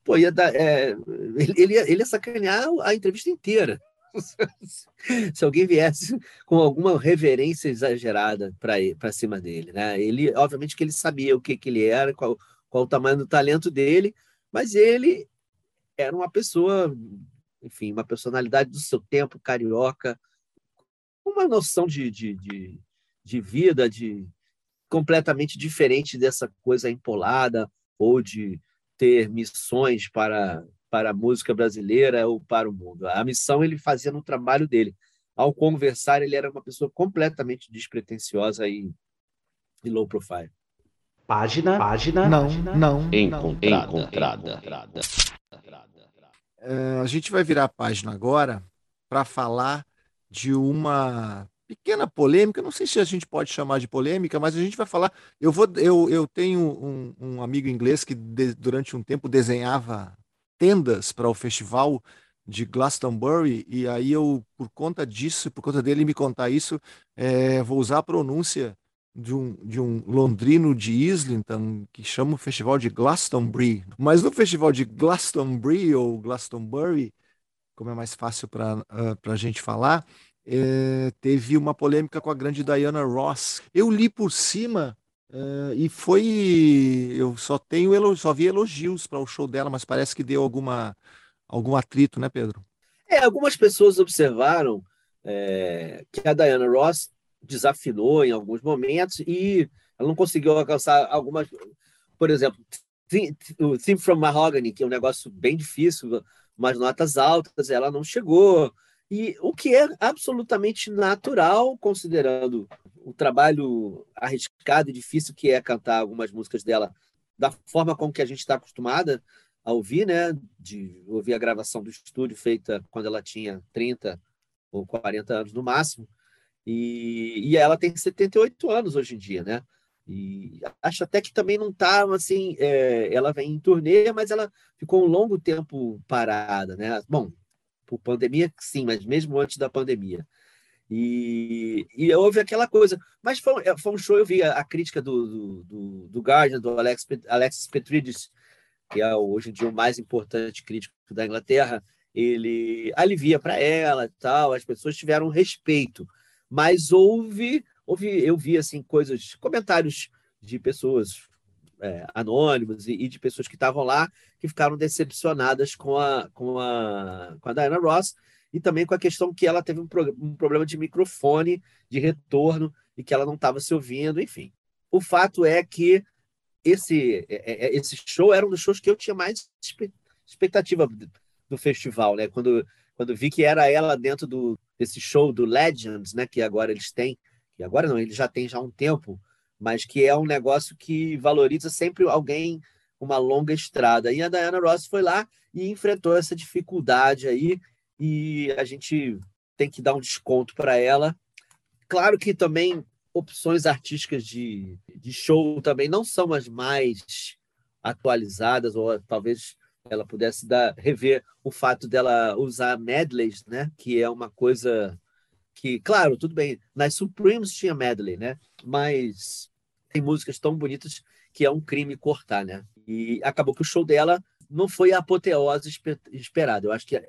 pô, ia dar, é, ele, ele, ia, ele ia sacanear a entrevista inteira. se alguém viesse com alguma reverência exagerada para cima dele, né? Ele, obviamente, que ele sabia o que, que ele era, qual, qual o tamanho do talento dele, mas ele era uma pessoa, enfim, uma personalidade do seu tempo, carioca, uma noção de, de, de, de vida de completamente diferente dessa coisa empolada ou de ter missões para para a música brasileira ou para o mundo. A missão ele fazia no trabalho dele. Ao conversar, ele era uma pessoa completamente despretensiosa e, e low profile. Página, página, não, página, não, encontrada. encontrada. encontrada. É, a gente vai virar a página agora para falar de uma pequena polêmica, não sei se a gente pode chamar de polêmica, mas a gente vai falar. Eu vou, eu, eu tenho um, um amigo inglês que de, durante um tempo desenhava tendas para o festival de Glastonbury, e aí eu, por conta disso, por conta dele me contar isso, é, vou usar a pronúncia de um, de um londrino de Islington que chama o festival de Glastonbury. Mas no festival de Glastonbury ou Glastonbury, como é mais fácil para uh, a gente falar, é, teve uma polêmica com a grande Diana Ross. Eu li por cima Uh, e foi. Eu só tenho só vi elogios para o show dela, mas parece que deu alguma, algum atrito, né, Pedro? É, algumas pessoas observaram é, que a Diana Ross desafinou em alguns momentos e ela não conseguiu alcançar algumas. Por exemplo, o Theme from Mahogany, que é um negócio bem difícil, umas notas altas, ela não chegou. E o que é absolutamente natural, considerando o trabalho arriscado e difícil que é cantar algumas músicas dela da forma como que a gente está acostumada a ouvir, né? De ouvir a gravação do estúdio feita quando ela tinha 30 ou 40 anos no máximo. E, e ela tem 78 anos hoje em dia, né? E acho até que também não está assim. É, ela vem em turnê, mas ela ficou um longo tempo parada, né? Bom, por pandemia, sim, mas mesmo antes da pandemia. E, e houve aquela coisa. Mas foi, é, foi um show, eu vi a, a crítica do, do, do, Guardian, do Alex, Alexis Petridis, que é hoje em dia o mais importante crítico da Inglaterra, ele alivia para ela e tal, as pessoas tiveram respeito. Mas houve, houve eu vi assim coisas, comentários de pessoas é, anônimos e, e, de pessoas que estavam lá que ficaram decepcionadas com a, com a, com a Diana Ross e também com a questão que ela teve um, pro, um problema de microfone, de retorno, e que ela não estava se ouvindo, enfim. O fato é que esse, é, é, esse show era um dos shows que eu tinha mais expectativa do festival, né? Quando, quando vi que era ela dentro do, desse show do Legends, né? Que agora eles têm, que agora não, eles já têm já um tempo, mas que é um negócio que valoriza sempre alguém uma longa estrada. E a Diana Ross foi lá e enfrentou essa dificuldade aí e a gente tem que dar um desconto para ela. Claro que também opções artísticas de, de show também não são as mais atualizadas, ou talvez ela pudesse dar, rever o fato dela usar medleys, né? que é uma coisa que, claro, tudo bem, nas Supremes tinha medley, né? mas tem músicas tão bonitas que é um crime cortar, né? E acabou que o show dela não foi a apoteose esperada. Eu acho que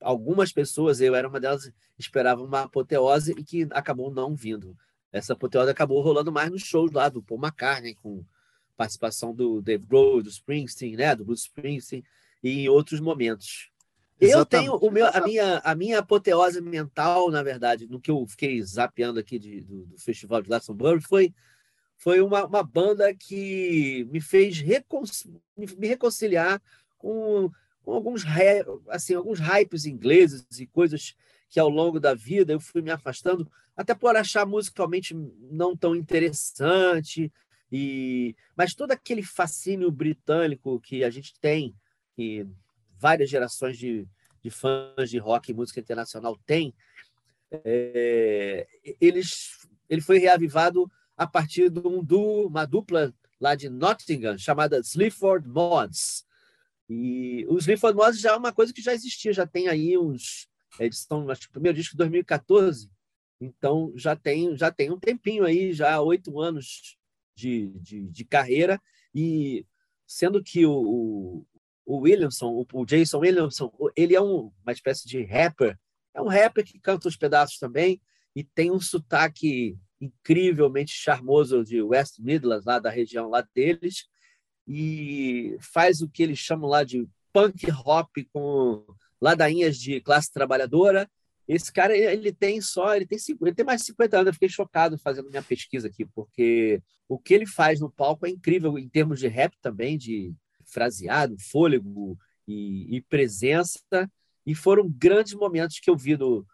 algumas pessoas, eu era uma delas, esperavam uma apoteose e que acabou não vindo. Essa apoteose acabou rolando mais nos shows lá do Paul McCartney, com participação do Dave Grohl, do Springsteen, né, do Bruce Springsteen, e em outros momentos. Eu tenho o meu, a, minha, a minha apoteose mental, na verdade, no que eu fiquei zapeando aqui de, do, do festival de Glastonbury, foi, foi uma, uma banda que me fez recon, me reconciliar com com alguns, assim, alguns hypes ingleses e coisas que ao longo da vida eu fui me afastando, até por achar musicalmente não tão interessante, e mas todo aquele fascínio britânico que a gente tem, que várias gerações de, de fãs de rock e música internacional têm, é, eles, ele foi reavivado a partir de um duo, uma dupla lá de Nottingham chamada Sleaford Mods, e os Linfonosis já é uma coisa que já existia, já tem aí uns. Eles estão, acho o primeiro disco de 2014, então já tem, já tem um tempinho aí, já oito anos de, de, de, carreira, e sendo que o, o Williamson, o, o Jason Williamson, ele é um, uma espécie de rapper, é um rapper que canta os pedaços também, e tem um sotaque incrivelmente charmoso de West Midlands, lá da região lá deles, e faz o que eles chamam lá de punk hop com ladainhas de classe trabalhadora. Esse cara, ele tem só, ele tem, ele tem mais de 50 anos. Eu fiquei chocado fazendo minha pesquisa aqui, porque o que ele faz no palco é incrível em termos de rap também, de fraseado, fôlego e, e presença. E foram grandes momentos que eu vi do,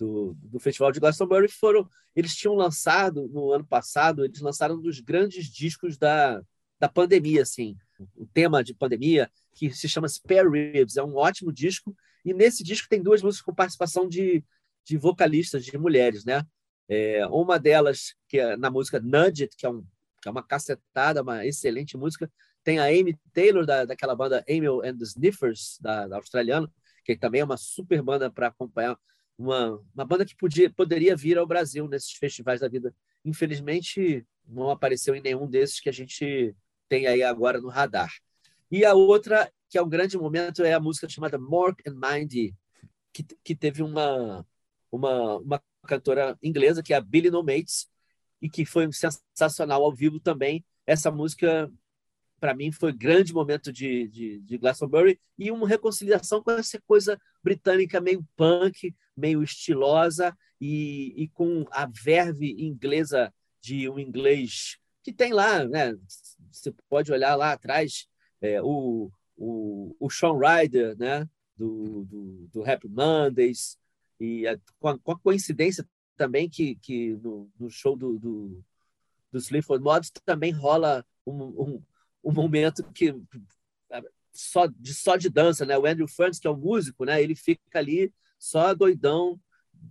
do, do, Festival de Glastonbury. Foram, eles tinham lançado no ano passado, eles lançaram um dos grandes discos da, da pandemia, assim, o tema de pandemia, que se chama Spare Ribs, é um ótimo disco, e nesse disco tem duas músicas com participação de, de vocalistas, de mulheres, né? É, uma delas, que é na música Nudge It, que é, um, que é uma cacetada, uma excelente música, tem a Amy Taylor, da, daquela banda Emil and the Sniffers, da, da australiana, que também é uma super banda para acompanhar, uma, uma banda que podia, poderia vir ao Brasil nesses festivais da vida. Infelizmente, não apareceu em nenhum desses que a gente tem aí agora no radar. E a outra, que é um grande momento, é a música chamada Mork and Mindy, que, que teve uma, uma, uma cantora inglesa, que é a Billy No Mates, e que foi sensacional ao vivo também. Essa música, para mim, foi um grande momento de, de, de Glastonbury e uma reconciliação com essa coisa britânica meio punk, meio estilosa e, e com a verve inglesa de um inglês que tem lá, né? Você pode olhar lá atrás é, o, o, o Sean Ryder, né? Do, do, do Happy Mondays, e a, com, a, com, a, coincidência também que, que no, no show do, do, do Sleaford Mods também rola um, um, um momento que só de, só de dança, né? O Andrew Ferns, que é um músico, né? Ele fica ali só doidão,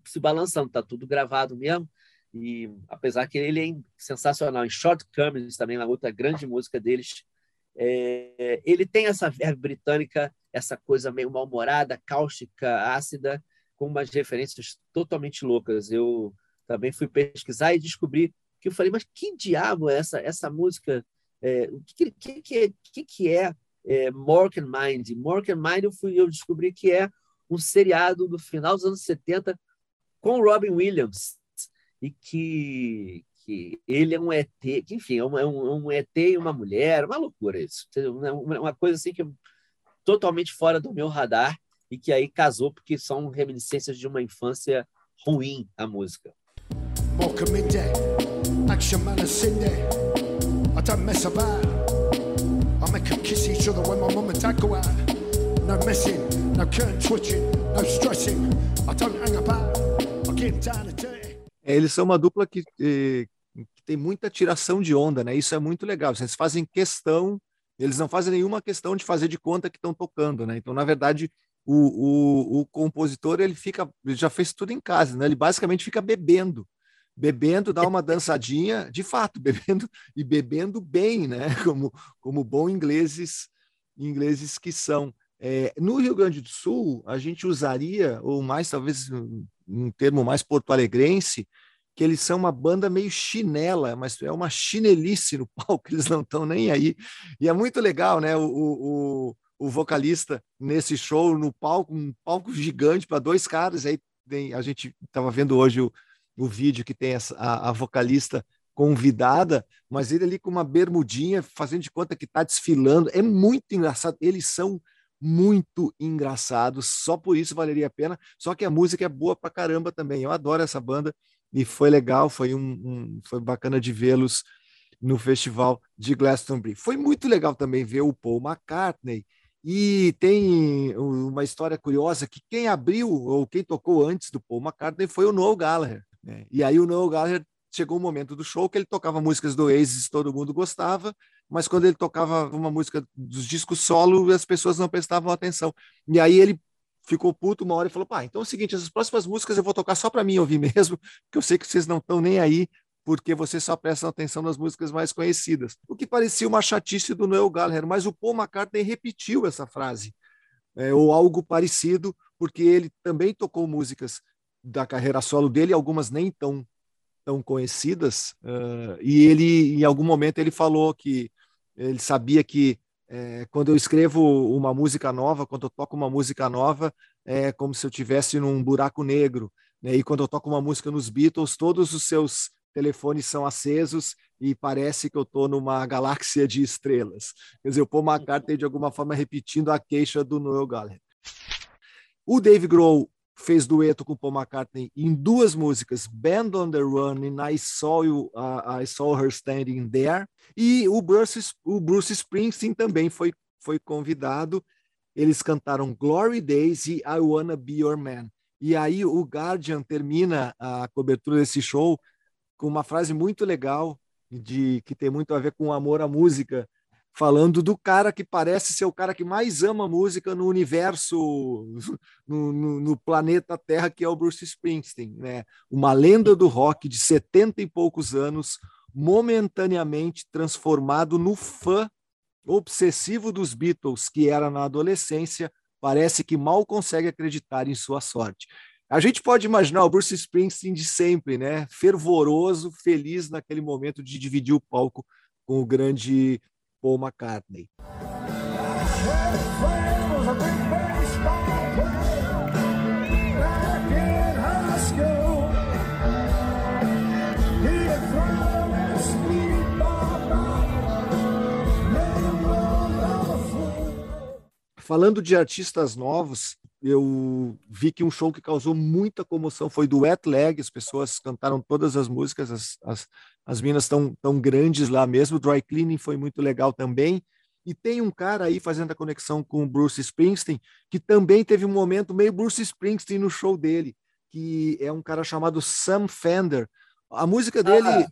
se balançando, tá tudo gravado mesmo. E apesar que ele é sensacional em Shortcomings, também na outra grande música deles, é, ele tem essa verba britânica, essa coisa meio mal-humorada, cáustica, ácida, com umas referências totalmente loucas. Eu também fui pesquisar e descobri que eu falei, mas que diabo é essa, essa música? É, o que, que, que, que, que é, é Mork and Mind? Mork and Mind eu, fui, eu descobri que é um seriado do final dos anos 70 com Robin Williams e que, que ele é um ET, que, enfim, é um, é um ET e uma mulher, uma loucura isso. Uma coisa assim que é totalmente fora do meu radar e que aí casou porque são reminiscências de uma infância ruim a música. action man. I don't mess about. I make them kiss each other when my mum and dad go out. No messing, no curtain twitching, no stressing. I don't hang about. I get down and dirty. É, eles são uma dupla que, eh, que, tem muita tiração de onda, né? Isso é muito legal. Eles fazem questão, eles não fazem nenhuma questão de fazer de conta que estão tocando, né? Então, na verdade, o, o, o compositor ele fica, ele já fez tudo em casa, né? Ele basicamente fica bebendo, bebendo, dá uma dançadinha, de fato, bebendo e bebendo bem, né? Como como bom ingleses ingleses que são. É, no Rio Grande do Sul, a gente usaria, ou mais talvez um termo mais porto-alegrense, que eles são uma banda meio chinela, mas é uma chinelice no palco, eles não estão nem aí. E é muito legal, né? O, o, o vocalista nesse show, no palco, um palco gigante para dois caras. Aí tem, a gente estava vendo hoje o, o vídeo que tem essa, a, a vocalista convidada, mas ele ali com uma bermudinha, fazendo de conta que está desfilando. É muito engraçado. Eles são muito engraçado, só por isso valeria a pena. Só que a música é boa pra caramba também. Eu adoro essa banda e foi legal, foi um, um foi bacana de vê-los no festival de Glastonbury. Foi muito legal também ver o Paul McCartney E tem uma história curiosa que quem abriu ou quem tocou antes do Paul McCartney foi o Noel Gallagher. Né? E aí o Noel Gallagher chegou um momento do show que ele tocava músicas do Oasis, todo mundo gostava, mas quando ele tocava uma música dos discos solo, as pessoas não prestavam atenção. E aí ele ficou puto uma hora e falou: pá, então é o seguinte, essas próximas músicas eu vou tocar só para mim ouvir mesmo, porque eu sei que vocês não estão nem aí, porque vocês só prestam atenção nas músicas mais conhecidas. O que parecia uma chatice do Noel Gallagher, mas o Paul McCartney repetiu essa frase, é, ou algo parecido, porque ele também tocou músicas da carreira solo dele, algumas nem tão tão conhecidas, uh, e ele, em algum momento, ele falou que ele sabia que é, quando eu escrevo uma música nova, quando eu toco uma música nova, é como se eu tivesse num buraco negro. Né? E quando eu toco uma música nos Beatles, todos os seus telefones são acesos e parece que eu estou numa galáxia de estrelas. Quer dizer, o Paul McCartney, de alguma forma, repetindo a queixa do Noel Gallagher. O Dave Grohl fez dueto com Paul McCartney em duas músicas, Band on the Run e I Saw, you, uh, I Saw Her Standing There. E o Bruce, o Bruce Springsteen também foi, foi convidado. Eles cantaram Glory Days e I Wanna Be Your Man. E aí o Guardian termina a cobertura desse show com uma frase muito legal de que tem muito a ver com amor à música, falando do cara que parece ser o cara que mais ama música no universo, no, no, no, planeta Terra, que é o Bruce Springsteen, né? Uma lenda do rock de setenta e poucos anos, momentaneamente transformado no fã obsessivo dos Beatles, que era na adolescência, parece que mal consegue acreditar em sua sorte. A gente pode imaginar o Bruce Springsteen de sempre, né? Fervoroso, feliz naquele momento de dividir o palco com o grande Paul McCartney. Falando de artistas novos, eu vi que um show que causou muita comoção foi do Wet Leg, as pessoas cantaram todas as músicas, as, as, as minas estão tão grandes lá mesmo, o Dry Cleaning foi muito legal também, e tem um cara aí fazendo a conexão com o Bruce Springsteen, que também teve um momento meio Bruce Springsteen no show dele, que é um cara chamado Sam Fender, a música dele... Ah.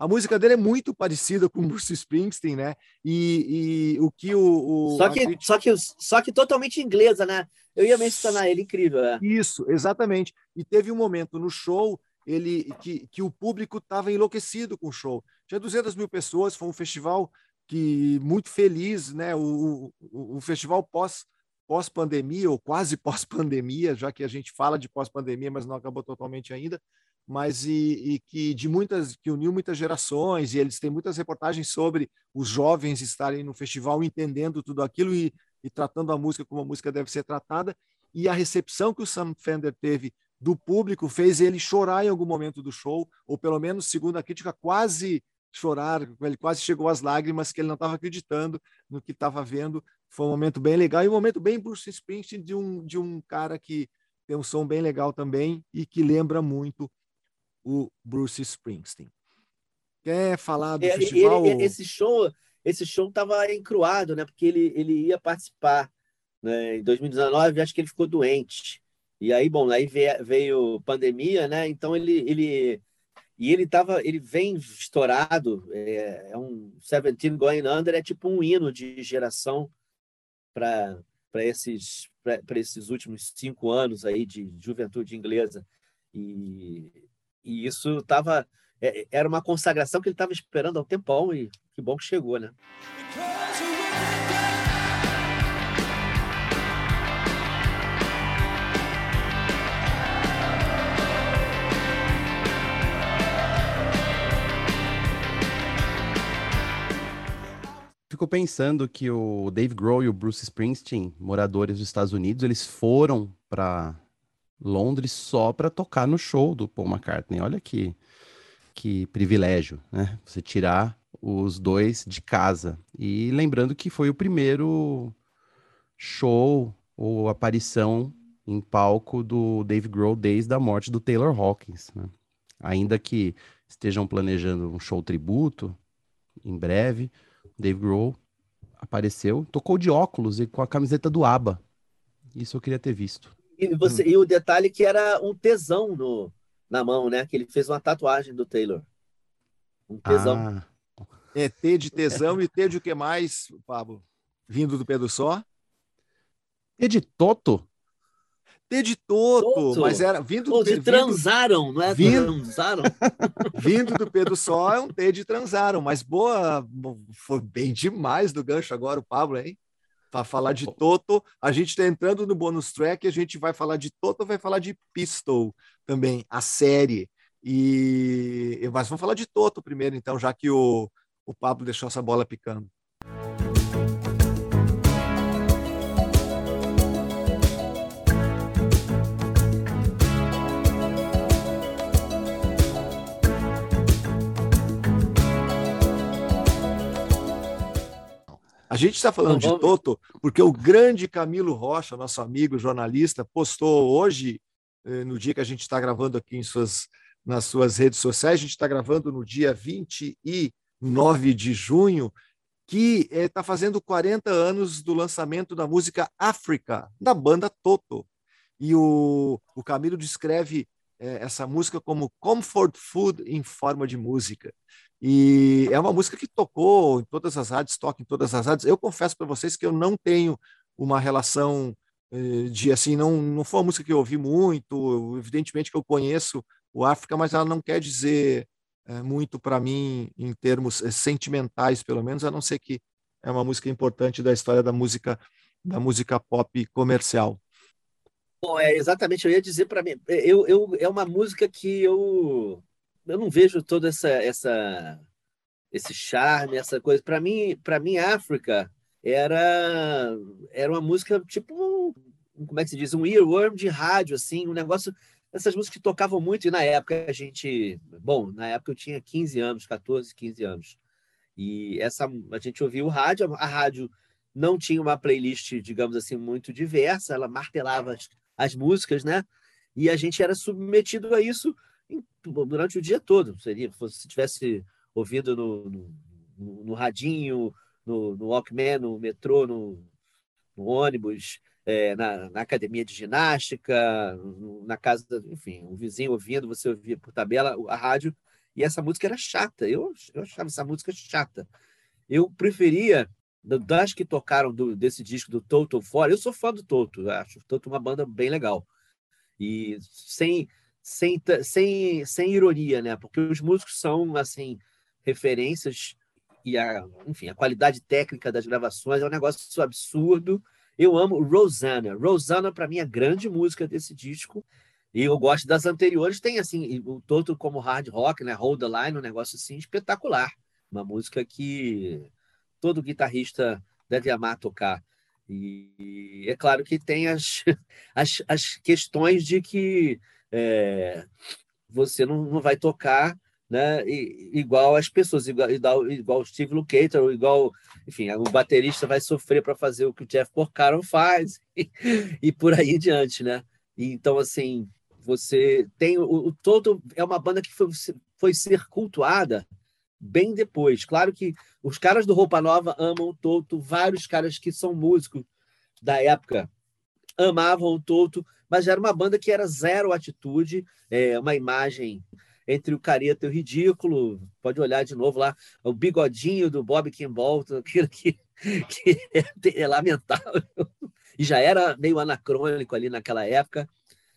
A música dele é muito parecida com o Bruce Springsteen, né? E, e o que o. o só, que, crítica... só, que, só que totalmente inglesa, né? Eu ia mencionar ele, incrível. É. Isso, exatamente. E teve um momento no show ele que, que o público estava enlouquecido com o show. Tinha 200 mil pessoas, foi um festival que muito feliz, né? O, o, o festival pós pós-pandemia ou quase pós-pandemia, já que a gente fala de pós-pandemia, mas não acabou totalmente ainda, mas e, e, que de muitas que uniu muitas gerações e eles têm muitas reportagens sobre os jovens estarem no festival entendendo tudo aquilo e, e tratando a música como a música deve ser tratada e a recepção que o Sam Fender teve do público fez ele chorar em algum momento do show ou pelo menos segundo a crítica quase chorar ele quase chegou às lágrimas que ele não estava acreditando no que estava vendo. Foi um momento bem legal e um momento bem Bruce Springsteen de um de um cara que tem um som bem legal também e que lembra muito o Bruce Springsteen. Quer falar do é, festival? Ele, esse show, esse show estava encruado, né? Porque ele, ele ia participar né? em 2019, acho que ele ficou doente. E aí, bom, aí veio, veio pandemia, né? Então ele, ele e ele tava, ele vem estourado. É, é um Seventeen Going Under é tipo um hino de geração para para esses para esses últimos cinco anos aí de juventude inglesa e e isso estava é, era uma consagração que ele estava esperando há um tempão e que bom que chegou, né? Fico pensando que o Dave Grohl e o Bruce Springsteen, moradores dos Estados Unidos, eles foram para Londres só para tocar no show do Paul McCartney. Olha que, que privilégio, né? Você tirar os dois de casa. E lembrando que foi o primeiro show ou aparição em palco do Dave Grohl desde a morte do Taylor Hawkins. Né? Ainda que estejam planejando um show tributo em breve, Dave Grohl apareceu, tocou de óculos e com a camiseta do ABBA. Isso eu queria ter visto. E, você, e o detalhe que era um tesão no, na mão, né? Que ele fez uma tatuagem do Taylor. Um tesão. Ah, É T de tesão e T de o que mais, Pablo? Vindo do Pedro Só? e de Toto? T de Toto, Toto. mas era vindo Pô, do, de vindo, transaram, não é? vindo- Transaram? vindo do Pedro Só é um T de transaram, mas boa, foi bem demais do gancho agora o Pablo, hein? Para falar de Toto, a gente está entrando no bônus track, a gente vai falar de Toto, vai falar de Pistol também, a série. E mas vamos falar de Toto primeiro, então, já que o, o Pablo deixou essa bola picando. A gente está falando de Toto porque o grande Camilo Rocha, nosso amigo jornalista, postou hoje, eh, no dia que a gente está gravando aqui em suas, nas suas redes sociais, a gente está gravando no dia 29 de junho, que está fazendo 40 anos do lançamento da música África, da banda Toto. E o, o Camilo descreve eh, essa música como comfort food em forma de música. E é uma música que tocou em todas as rádios, toca em todas as rádios. Eu confesso para vocês que eu não tenho uma relação eh, de assim, não, não foi uma música que eu ouvi muito. Evidentemente que eu conheço o África, mas ela não quer dizer eh, muito para mim em termos eh, sentimentais, pelo menos, a não ser que é uma música importante da história da música da música pop comercial. Bom, é exatamente, eu ia dizer para mim, eu, eu, é uma música que eu, eu não vejo todo essa, essa, esse charme, essa coisa. Para mim, para mim, África era, era uma música tipo, como é que se diz, um earworm de rádio, assim, um negócio, essas músicas que tocavam muito, e na época a gente, bom, na época eu tinha 15 anos, 14, 15 anos, e essa, a gente ouvia o rádio, a rádio não tinha uma playlist, digamos assim, muito diversa, ela martelava as, as músicas, né? E a gente era submetido a isso durante o dia todo. Seria se tivesse ouvido no, no, no- radinho, no, no Walkman, no metrô, no, no ônibus, é, na, na academia de ginástica, na casa, enfim, um vizinho ouvindo, você ouvia por tabela a rádio, e essa música era chata. Eu, eu achava essa música chata. Eu preferia da- das que tocaram do- desse disco do Toto fora, eu sou fã do Toto, acho o Toto uma banda bem legal. E sem, sem, sem, sem ironia, né? Porque os músicos são, assim, referências e a, enfim, a qualidade técnica das gravações é um negócio absurdo. Eu amo Rosanna. Rosanna, para mim, é a grande música desse disco. E eu gosto das anteriores. Tem, assim, o Toto como hard rock, né? Hold the Line, um negócio, assim, espetacular. Uma música que todo guitarrista deve amar tocar. E é claro que tem as, as, as questões de que é, você não, não vai tocar né, igual as pessoas, igual, igual, o Steve Lukather, igual, enfim, o baterista vai sofrer para fazer o que o Jeff Porcaro faz e, e por aí diante, né? E Então, assim, você tem o, o Toto é uma banda que foi, foi ser cultuada bem depois. Claro que os caras do Roupa Nova amam o Toto, vários caras que são músicos da época amavam o Toto, mas era uma banda que era zero atitude, é, uma imagem entre o careta e o ridículo. Pode olhar de novo lá, o bigodinho do Bob Kimball, aquilo que, que é, é lamentável. E já era meio anacrônico ali naquela época.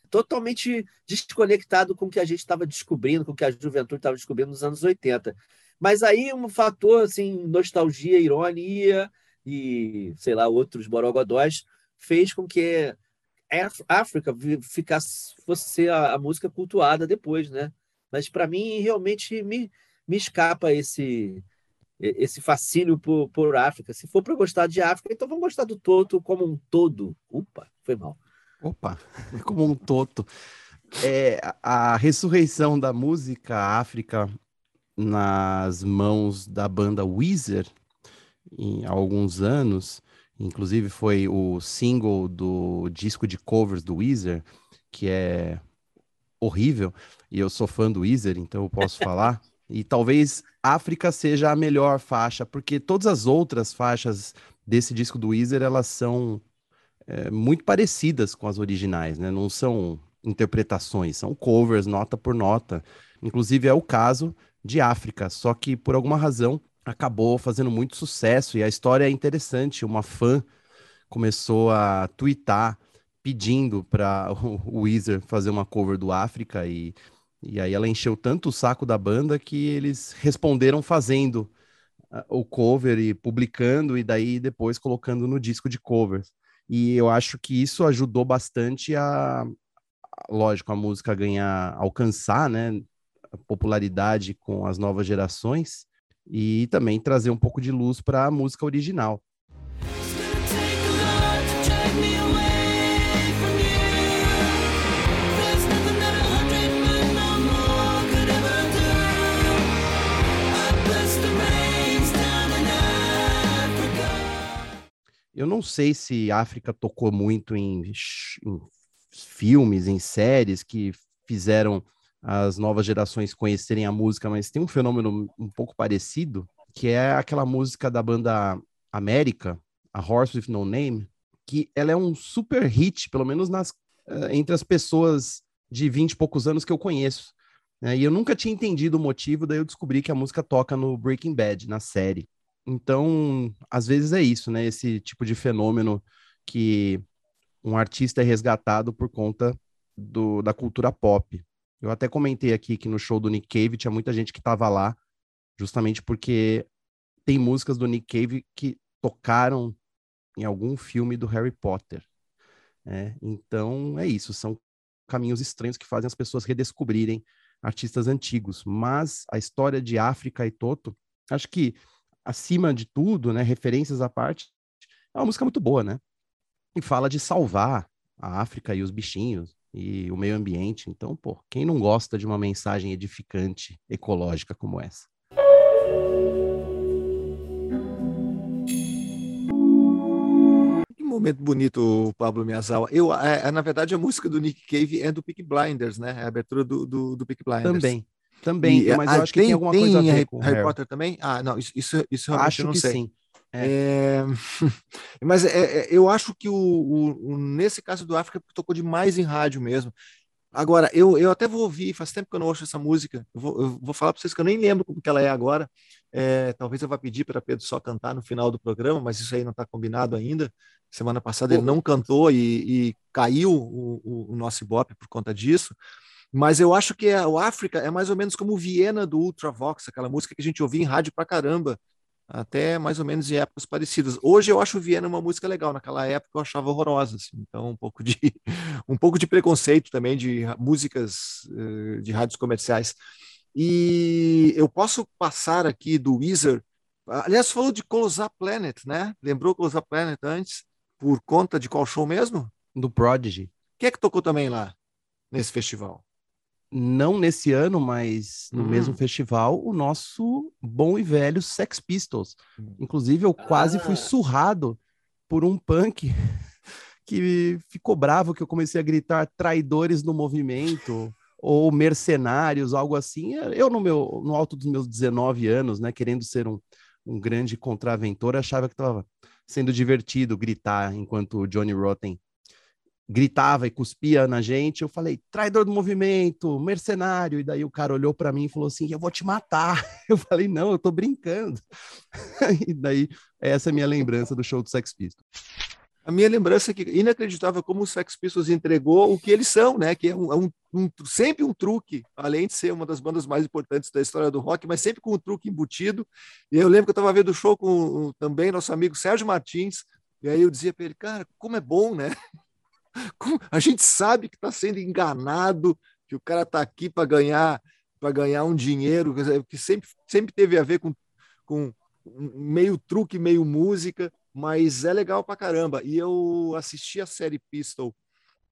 Totalmente desconectado com o que a gente estava descobrindo, com o que a juventude estava descobrindo nos anos 80. Mas aí um fator assim, nostalgia, ironia e, sei lá, outros borogodóis fez com que África ficasse fosse ser a, a música cultuada depois, né? Mas para mim realmente me, me escapa esse esse fascínio por, por África. Se for para gostar de África, então vamos gostar do Toto como um todo. Opa, foi mal. Opa, como um toto. É, a ressurreição da música África nas mãos da banda Weezer em, alguns anos, inclusive foi o single do disco de covers do Weezer, que é horrível, e eu sou fã do Weezer, então eu posso falar. E talvez África seja a melhor faixa, porque todas as outras faixas desse disco do Weezer, elas são é, muito parecidas com as originais, né? Não são interpretações, são covers, nota por nota. Inclusive é o caso de África, só que por alguma razão acabou fazendo muito sucesso e a história é interessante. Uma fã começou a twittar pedindo para o Weezer fazer uma cover do África e, e aí ela encheu tanto o saco da banda que eles responderam fazendo uh, o cover e publicando e daí depois colocando no disco de covers. E eu acho que isso ajudou bastante a, lógico, a música ganhar, alcançar, né, popularidade com as novas gerações e também trazer um pouco de luz para a música original. Eu não sei se África tocou muito em, em filmes, em séries que fizeram as novas gerações conhecerem a música, mas tem um fenômeno um pouco parecido, que é aquela música da banda América, a Horse with No Name, que ela é um super hit, pelo menos nas, uh, entre as pessoas de 20 e poucos anos que eu conheço. Né? E eu nunca tinha entendido o motivo, daí eu descobri que a música toca no Breaking Bad, na série. Então, às vezes é isso, né? Esse tipo de fenômeno que um artista é resgatado por conta do, da cultura pop. Eu até comentei aqui que no show do Nick Cave tinha muita gente que estava lá, justamente porque tem músicas do Nick Cave que tocaram em algum filme do Harry Potter. É, então é isso, são caminhos estranhos que fazem as pessoas redescobrirem artistas antigos. Mas a história de África e Toto, acho que acima de tudo, né, referências à parte, é uma música muito boa, né? E fala de salvar a África e os bichinhos, e o meio ambiente. Então, pô, quem não gosta de uma mensagem edificante, ecológica como essa? Que momento bonito, Pablo Miyazawa. Eu, é, é, na verdade, a música do Nick Cave é do Peak Blinders, né? É a abertura do, do, do Peak Blinders. Também. Também, e, mas eu acho que tem alguma tem coisa a ver com Harry Harry. Potter também? Ah, não, isso, isso, isso realmente Acho eu não que sei. sim. É, mas é, é, eu acho que o, o- o- nesse caso do África tocou demais em rádio mesmo. Agora, eu, eu até vou ouvir, faz tempo que eu não ouço essa música. Eu vou, eu vou falar para vocês que eu nem lembro como que ela é agora. É, talvez eu vá pedir para Pedro só cantar no final do programa, mas isso aí não está combinado ainda. Semana passada ele não cantou e, e caiu o, o, nosso Ibope por conta disso. Mas eu acho que é, o África é mais ou menos como o Viena do Ultravox, aquela música que a gente ouvia em rádio pra caramba até mais ou menos em épocas parecidas. Hoje eu acho Viena uma música legal, naquela época eu achava horrorosa, assim. então um pouco de um pouco de preconceito também de músicas eh, de rádios comerciais. E eu posso passar aqui do Weezer. Aliás, falou de Close Up Planet, né? Lembrou Close Up Planet antes? Por conta de qual show mesmo? Do Prodigy. Quem é que tocou também lá nesse festival? Não nesse ano, mas no Hum. mesmo festival, o nosso bom e velho Sex Pistols. Inclusive, eu quase fui Ah. surrado por um punk que ficou bravo que eu comecei a gritar traidores no movimento ou mercenários, algo assim. Eu, no meu no alto dos meus 19 anos, né, querendo ser um, um grande contraventor, achava que estava sendo divertido gritar enquanto o Johnny Rotten gritava e cuspia na gente. Eu falei, traidor do movimento, mercenário. E daí o cara olhou para mim e falou assim: Eu vou te matar. Eu falei, não, eu tô brincando. e daí, essa é a minha lembrança do show do Sex Pistols. A minha lembrança é que inacreditável como os Sex Pistols entregou o que eles são, né? Que é um, é um- um- sempre um truque, além de ser uma das bandas mais importantes da história do rock, mas sempre com um truque embutido. E eu lembro que eu estava vendo o show com o- também nosso amigo Sérgio Martins, e aí eu dizia para ele, cara, como é bom, né? Como- a gente sabe que está sendo enganado, que o cara está aqui para ganhar para ganhar um dinheiro, que sempre, sempre teve a ver com, com meio truque, meio música, mas é legal pra caramba. E eu assisti a série Pistol,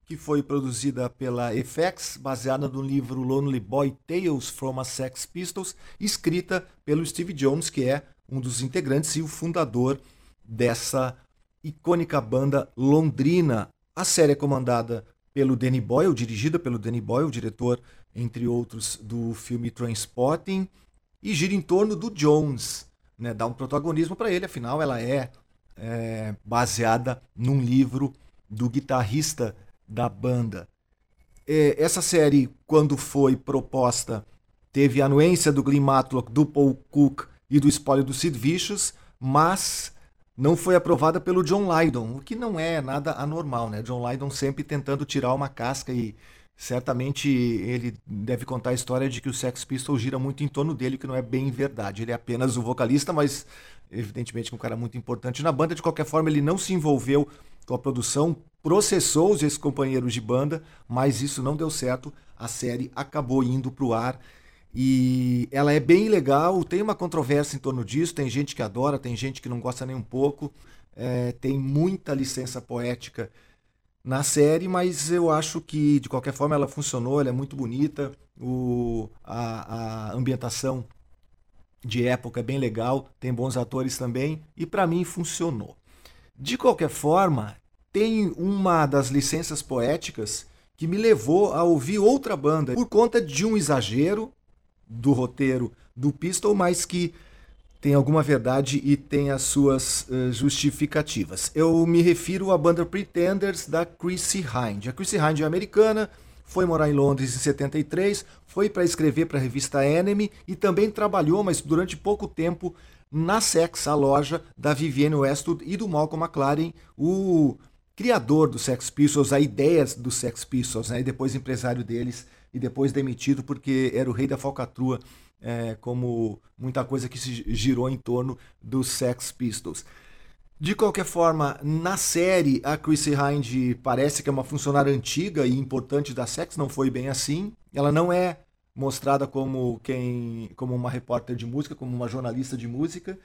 que foi produzida pela FX, baseada no livro Lonely Boy Tales from a Sex Pistols, escrita pelo Steve Jones, que é um dos integrantes e o fundador dessa icônica banda londrina. A série é comandada pelo Danny Boyle, dirigida pelo Danny Boyle, diretor, entre outros, do filme Trainspotting, e gira em torno do Jones, né? Dá um protagonismo para ele, afinal ela é é, baseada num livro do guitarrista da banda. É, essa série, quando foi proposta, teve a anuência do Glenn Matlock, do Paul Cook e do espólio do Sid Vicious, mas não foi aprovada pelo John Lydon, o que não é nada anormal, né? John Lydon sempre tentando tirar uma casca e certamente ele deve contar a história de que o Sex Pistols gira muito em torno dele, que não é bem verdade. Ele é apenas o vocalista, mas evidentemente um cara muito importante na banda. De qualquer forma, ele não se envolveu com a produção, processou os ex-companheiros de banda, mas isso não deu certo. A série acabou indo para o ar e ela é bem legal. Tem uma controvérsia em torno disso. Tem gente que adora, tem gente que não gosta nem um pouco. É, tem muita licença poética na série, mas eu acho que de qualquer forma ela funcionou. Ela é muito bonita. O, a, a ambientação de época é bem legal. Tem bons atores também e para mim funcionou. De qualquer forma, tem uma das licenças poéticas que me levou a ouvir outra banda por conta de um exagero do roteiro do Pistol, mas que tem alguma verdade e tem as suas uh, justificativas. Eu me refiro à banda Pretenders da Chrissy Hind. A Chrissy Hind é americana, foi morar em Londres em 73, foi para escrever para a revista Enemy e também trabalhou, mas durante pouco tempo, na Sex, a loja da Vivienne Westwood e do Malcolm McLaren, o criador do Sex Pistols, a ideia do Sex Pistols, né? e depois empresário deles, e depois demitido porque era o rei da falcatrua, é, como muita coisa que se girou em torno dos Sex Pistols. De qualquer forma, na série, a Chrissy Hind parece que é uma funcionária antiga e importante da Sex, não foi bem assim. Ela não é mostrada como quem, como uma repórter de música, como uma jornalista de música.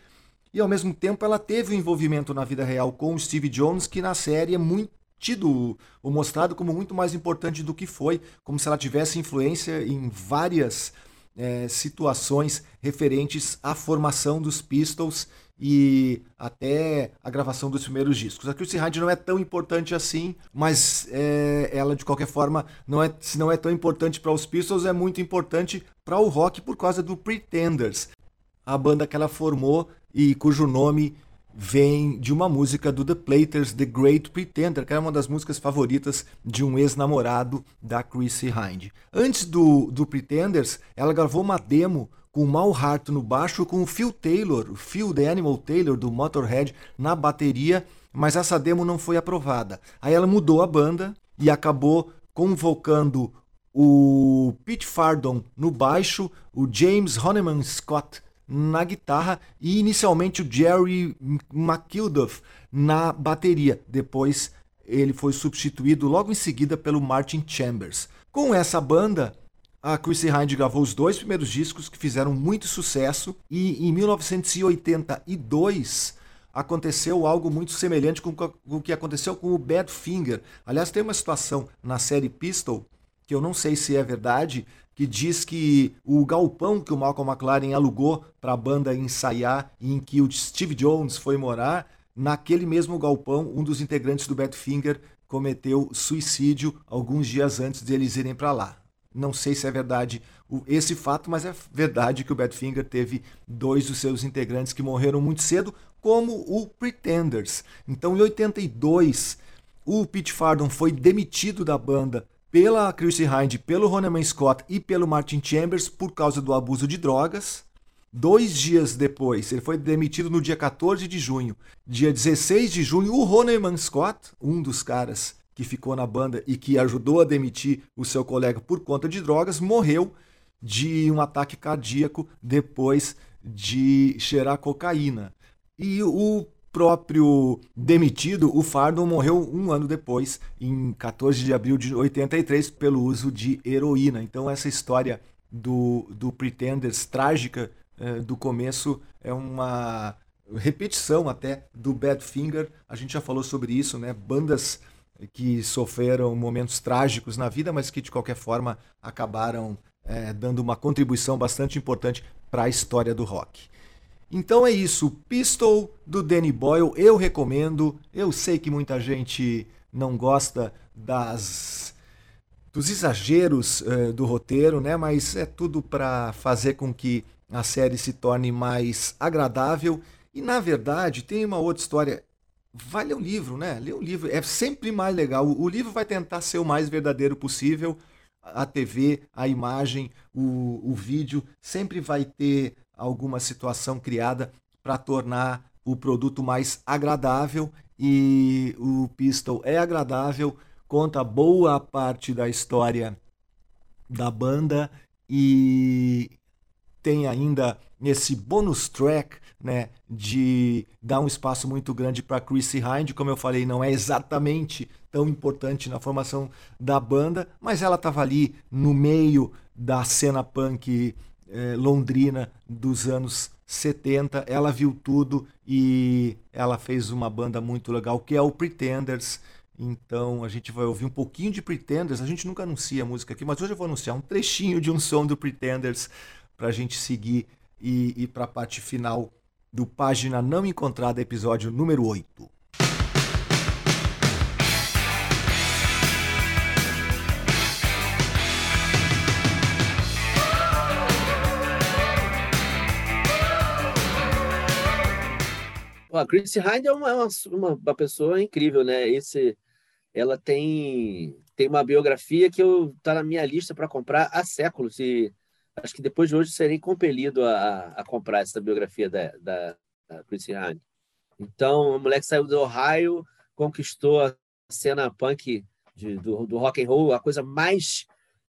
E ao mesmo tempo ela teve um envolvimento na vida real com o Steve Jones, que na série é muito tido ou mostrado como muito mais importante do que foi, como se ela tivesse influência em várias é, situações referentes à formação dos Pistols e até a gravação dos primeiros discos. A Chrissy Hyde não é tão importante assim, mas é, ela de qualquer forma não é, se não é tão importante para os Pistols, é muito importante para o rock por causa do Pretenders, a banda que ela formou e cujo nome vem de uma música do The Platers, The Great Pretender, que era uma das músicas favoritas de um ex-namorado da Chrissy Hind. Antes do, do Pretenders, ela gravou uma demo com o Mal Hart no baixo, com o Phil Taylor, o Phil The Animal Taylor do Motorhead na bateria, mas essa demo não foi aprovada. Aí ela mudou a banda e acabou convocando o Pete Fardon no baixo, o James Honeyman Scott na guitarra e inicialmente o Jerry McKilduff na bateria. Depois ele foi substituído logo em seguida pelo Martin Chambers. Com essa banda, a Chrissy Hind gravou os dois primeiros discos que fizeram muito sucesso e em 1982 aconteceu algo muito semelhante com o que aconteceu com o Badfinger. Aliás, tem uma situação na série Pistol que eu não sei se é verdade, que diz que o galpão que o Malcolm McLaren alugou para a banda ensaiar e em que o Steve Jones foi morar, naquele mesmo galpão, um dos integrantes do Badfinger cometeu suicídio alguns dias antes deles irem para lá. Não sei se é verdade esse fato, mas é verdade que o Badfinger teve dois dos seus integrantes que morreram muito cedo, como o Pretenders. Então, em 82, o Pete Fardon foi demitido da banda pela Chrissy Hind, pelo Roneman Scott e pelo Martin Chambers por causa do abuso de drogas. Dois dias depois, ele foi demitido no dia 14 de junho. Dia 16 de junho, o Roneman Scott, um dos caras que ficou na banda e que ajudou a demitir o seu colega por conta de drogas, morreu de um ataque cardíaco depois de cheirar cocaína. E o próprio demitido, o Fardon morreu um ano depois, em 14 de abril de 83, pelo uso de heroína. Então essa história do, do Pretenders, trágica eh, do começo, é uma repetição até do Badfinger. A gente já falou sobre isso, né? Bandas que sofreram momentos trágicos na vida, mas que de qualquer forma acabaram eh, dando uma contribuição bastante importante para a história do rock. Então é isso, Pistol do Danny Boyle, eu recomendo. Eu sei que muita gente não gosta das dos exageros uh, do roteiro, né? Mas é tudo para fazer com que a série se torne mais agradável. E na verdade tem uma outra história vai ler um livro, né? Ler um livro é sempre mais legal. O, o livro vai tentar ser o mais verdadeiro possível. A TV, a imagem, o, o vídeo sempre vai ter alguma situação criada para tornar o produto mais agradável e o Pistol é agradável, conta boa parte da história da banda e tem ainda esse bonus track, né, de dar um espaço muito grande para Chrissy Hind, como eu falei, não é exatamente tão importante na formação da banda, mas ela estava ali no meio da cena punk eh, londrina dos anos 70, ela viu tudo e ela fez uma banda muito legal que é o Pretenders. Então a gente vai ouvir um pouquinho de Pretenders. A gente nunca anuncia a música aqui, mas hoje eu vou anunciar um trechinho de um som do Pretenders para a gente seguir e ir para a parte final do Página Não Encontrada, episódio número 8. A Chrissy Hind é uma, uma, uma, pessoa incrível, né? Esse, ela tem, tem uma biografia que eu tá na minha lista para comprar há séculos e acho que depois de hoje serei compelido a, a comprar essa biografia da, da, da Chrissy. Então, o moleque saiu do Ohio, conquistou a cena punk de, do, do rock and roll, a coisa mais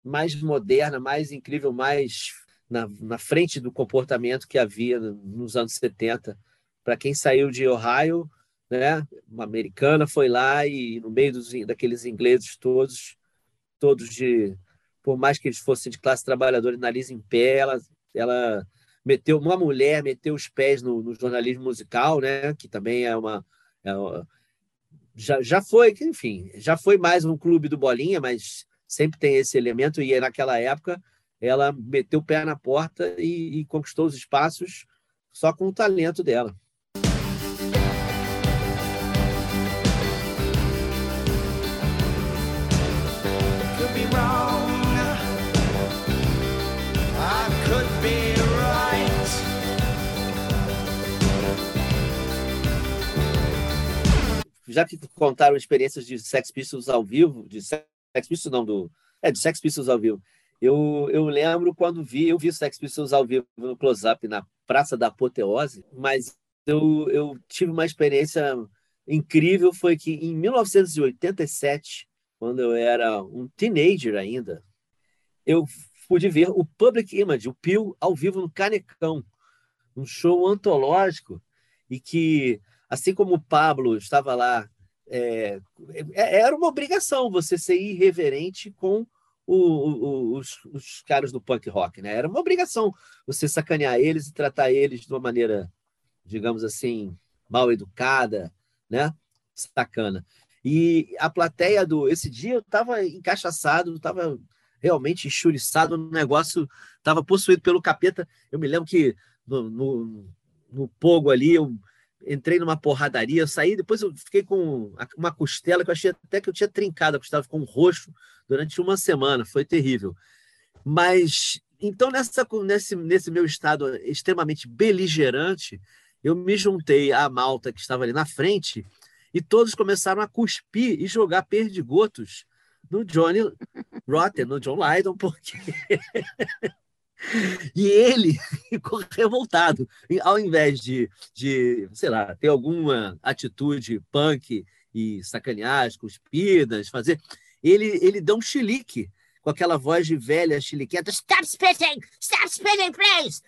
mais moderna, mais incrível, mais na, na frente do comportamento que havia nos anos 70 para quem saiu de Ohio, né? Uma americana foi lá e no meio dos, daqueles ingleses todos, todos de, por mais que eles fossem de classe trabalhadora, nariz em pé, ela, ela meteu uma mulher meteu os pés no, no jornalismo musical, né? Que também é uma, é uma já, já foi, enfim, já foi mais um clube do bolinha, mas sempre tem esse elemento e naquela época ela meteu o pé na porta e, e conquistou os espaços só com o talento dela. Já que contaram experiências de Sex Pistols ao vivo, de Sex Pistols não, do, é, de Sex Pistols ao vivo, eu, eu lembro quando vi, eu vi Sex Pistols ao vivo no close-up na Praça da Apoteose, mas eu, eu tive uma experiência incrível, foi que em 1987, quando eu era um teenager ainda, eu pude ver o Public Image, o Pio, ao vivo no Canecão, um show antológico, e que assim como o Pablo estava lá, é, é, era uma obrigação você ser irreverente com o, o, os, os, caras do punk rock, né? Era uma obrigação você sacanear eles e tratar eles de uma maneira, digamos assim, mal educada, né? Sacana. E a plateia do esse dia eu estava encaixaçado, estava realmente enxuriçado, o negócio estava possuído pelo capeta. Eu me lembro que no, no, no Pogo ali eu entrei numa porradaria, saí, depois eu fiquei com uma costela que eu achei até que eu tinha trincado, a costela ficou um roxo durante uma semana, foi terrível. Mas, então, nessa, nesse, nesse meu estado extremamente beligerante, eu me juntei à malta que estava ali na frente e todos começaram a cuspir e jogar perdigotos no Johnny Rotten, no John Lydon, porque E ele ficou revoltado. E, ao invés de, de, sei lá, ter alguma atitude punk e sacanear as cuspidas, fazer, ele, ele dá um chilique com aquela voz de velha chiliqueta. Stop spitting! Stop spitting, please!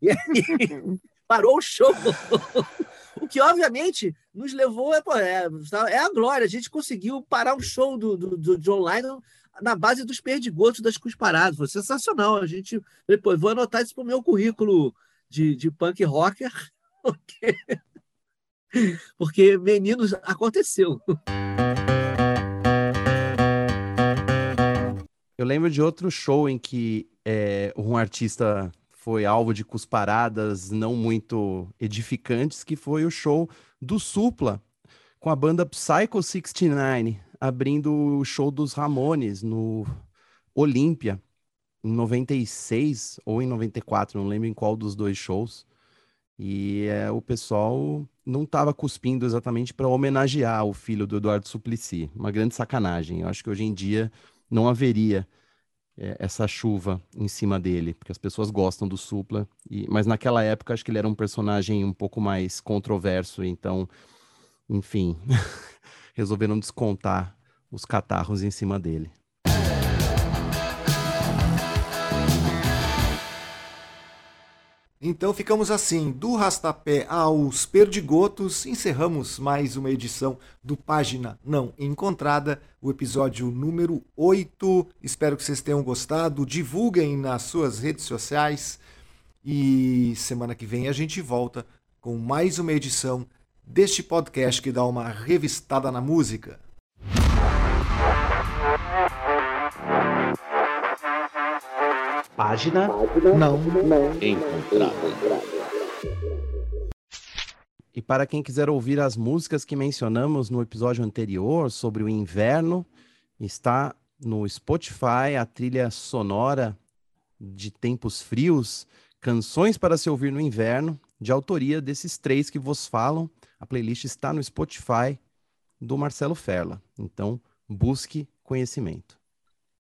E aí, parou o show. O que, obviamente, nos levou é, é, a glória. A gente conseguiu parar o show do, do, do John Lennon na base dos perdigotos das cusparadas. Foi sensacional. A gente, depois, vou anotar isso para o meu currículo de, de punk rocker, porque, porque meninos, aconteceu. Eu lembro de outro show em que é, um artista foi alvo de cusparadas não muito edificantes, que foi o show do Supla com a banda Psycho 69 abrindo o show dos Ramones no Olímpia, em 96 ou em 94, não lembro em qual dos dois shows. E é, o pessoal não estava cuspindo exatamente para homenagear o filho do Eduardo Suplicy. Uma grande sacanagem. Eu acho que hoje em dia não haveria é, essa chuva em cima dele, porque as pessoas gostam do Supla, e, mas naquela época acho que ele era um personagem um pouco mais controverso, então, enfim, resolveram descontar os catarros em cima dele. Então ficamos assim, do rastapé aos perdigotos, encerramos mais uma edição do Página Não Encontrada, o episódio número 8. Espero que vocês tenham gostado, divulguem nas suas redes sociais e semana que vem a gente volta com mais uma edição deste podcast que dá uma revistada na música. Página Não, encontrada. E para quem quiser ouvir as músicas que mencionamos no episódio anterior sobre o inverno, está no Spotify a trilha sonora de Tempos Frios, Canções para se ouvir no inverno, de autoria desses três que vos falam. A playlist está no Spotify do Marcelo Ferla. Então, busque conhecimento.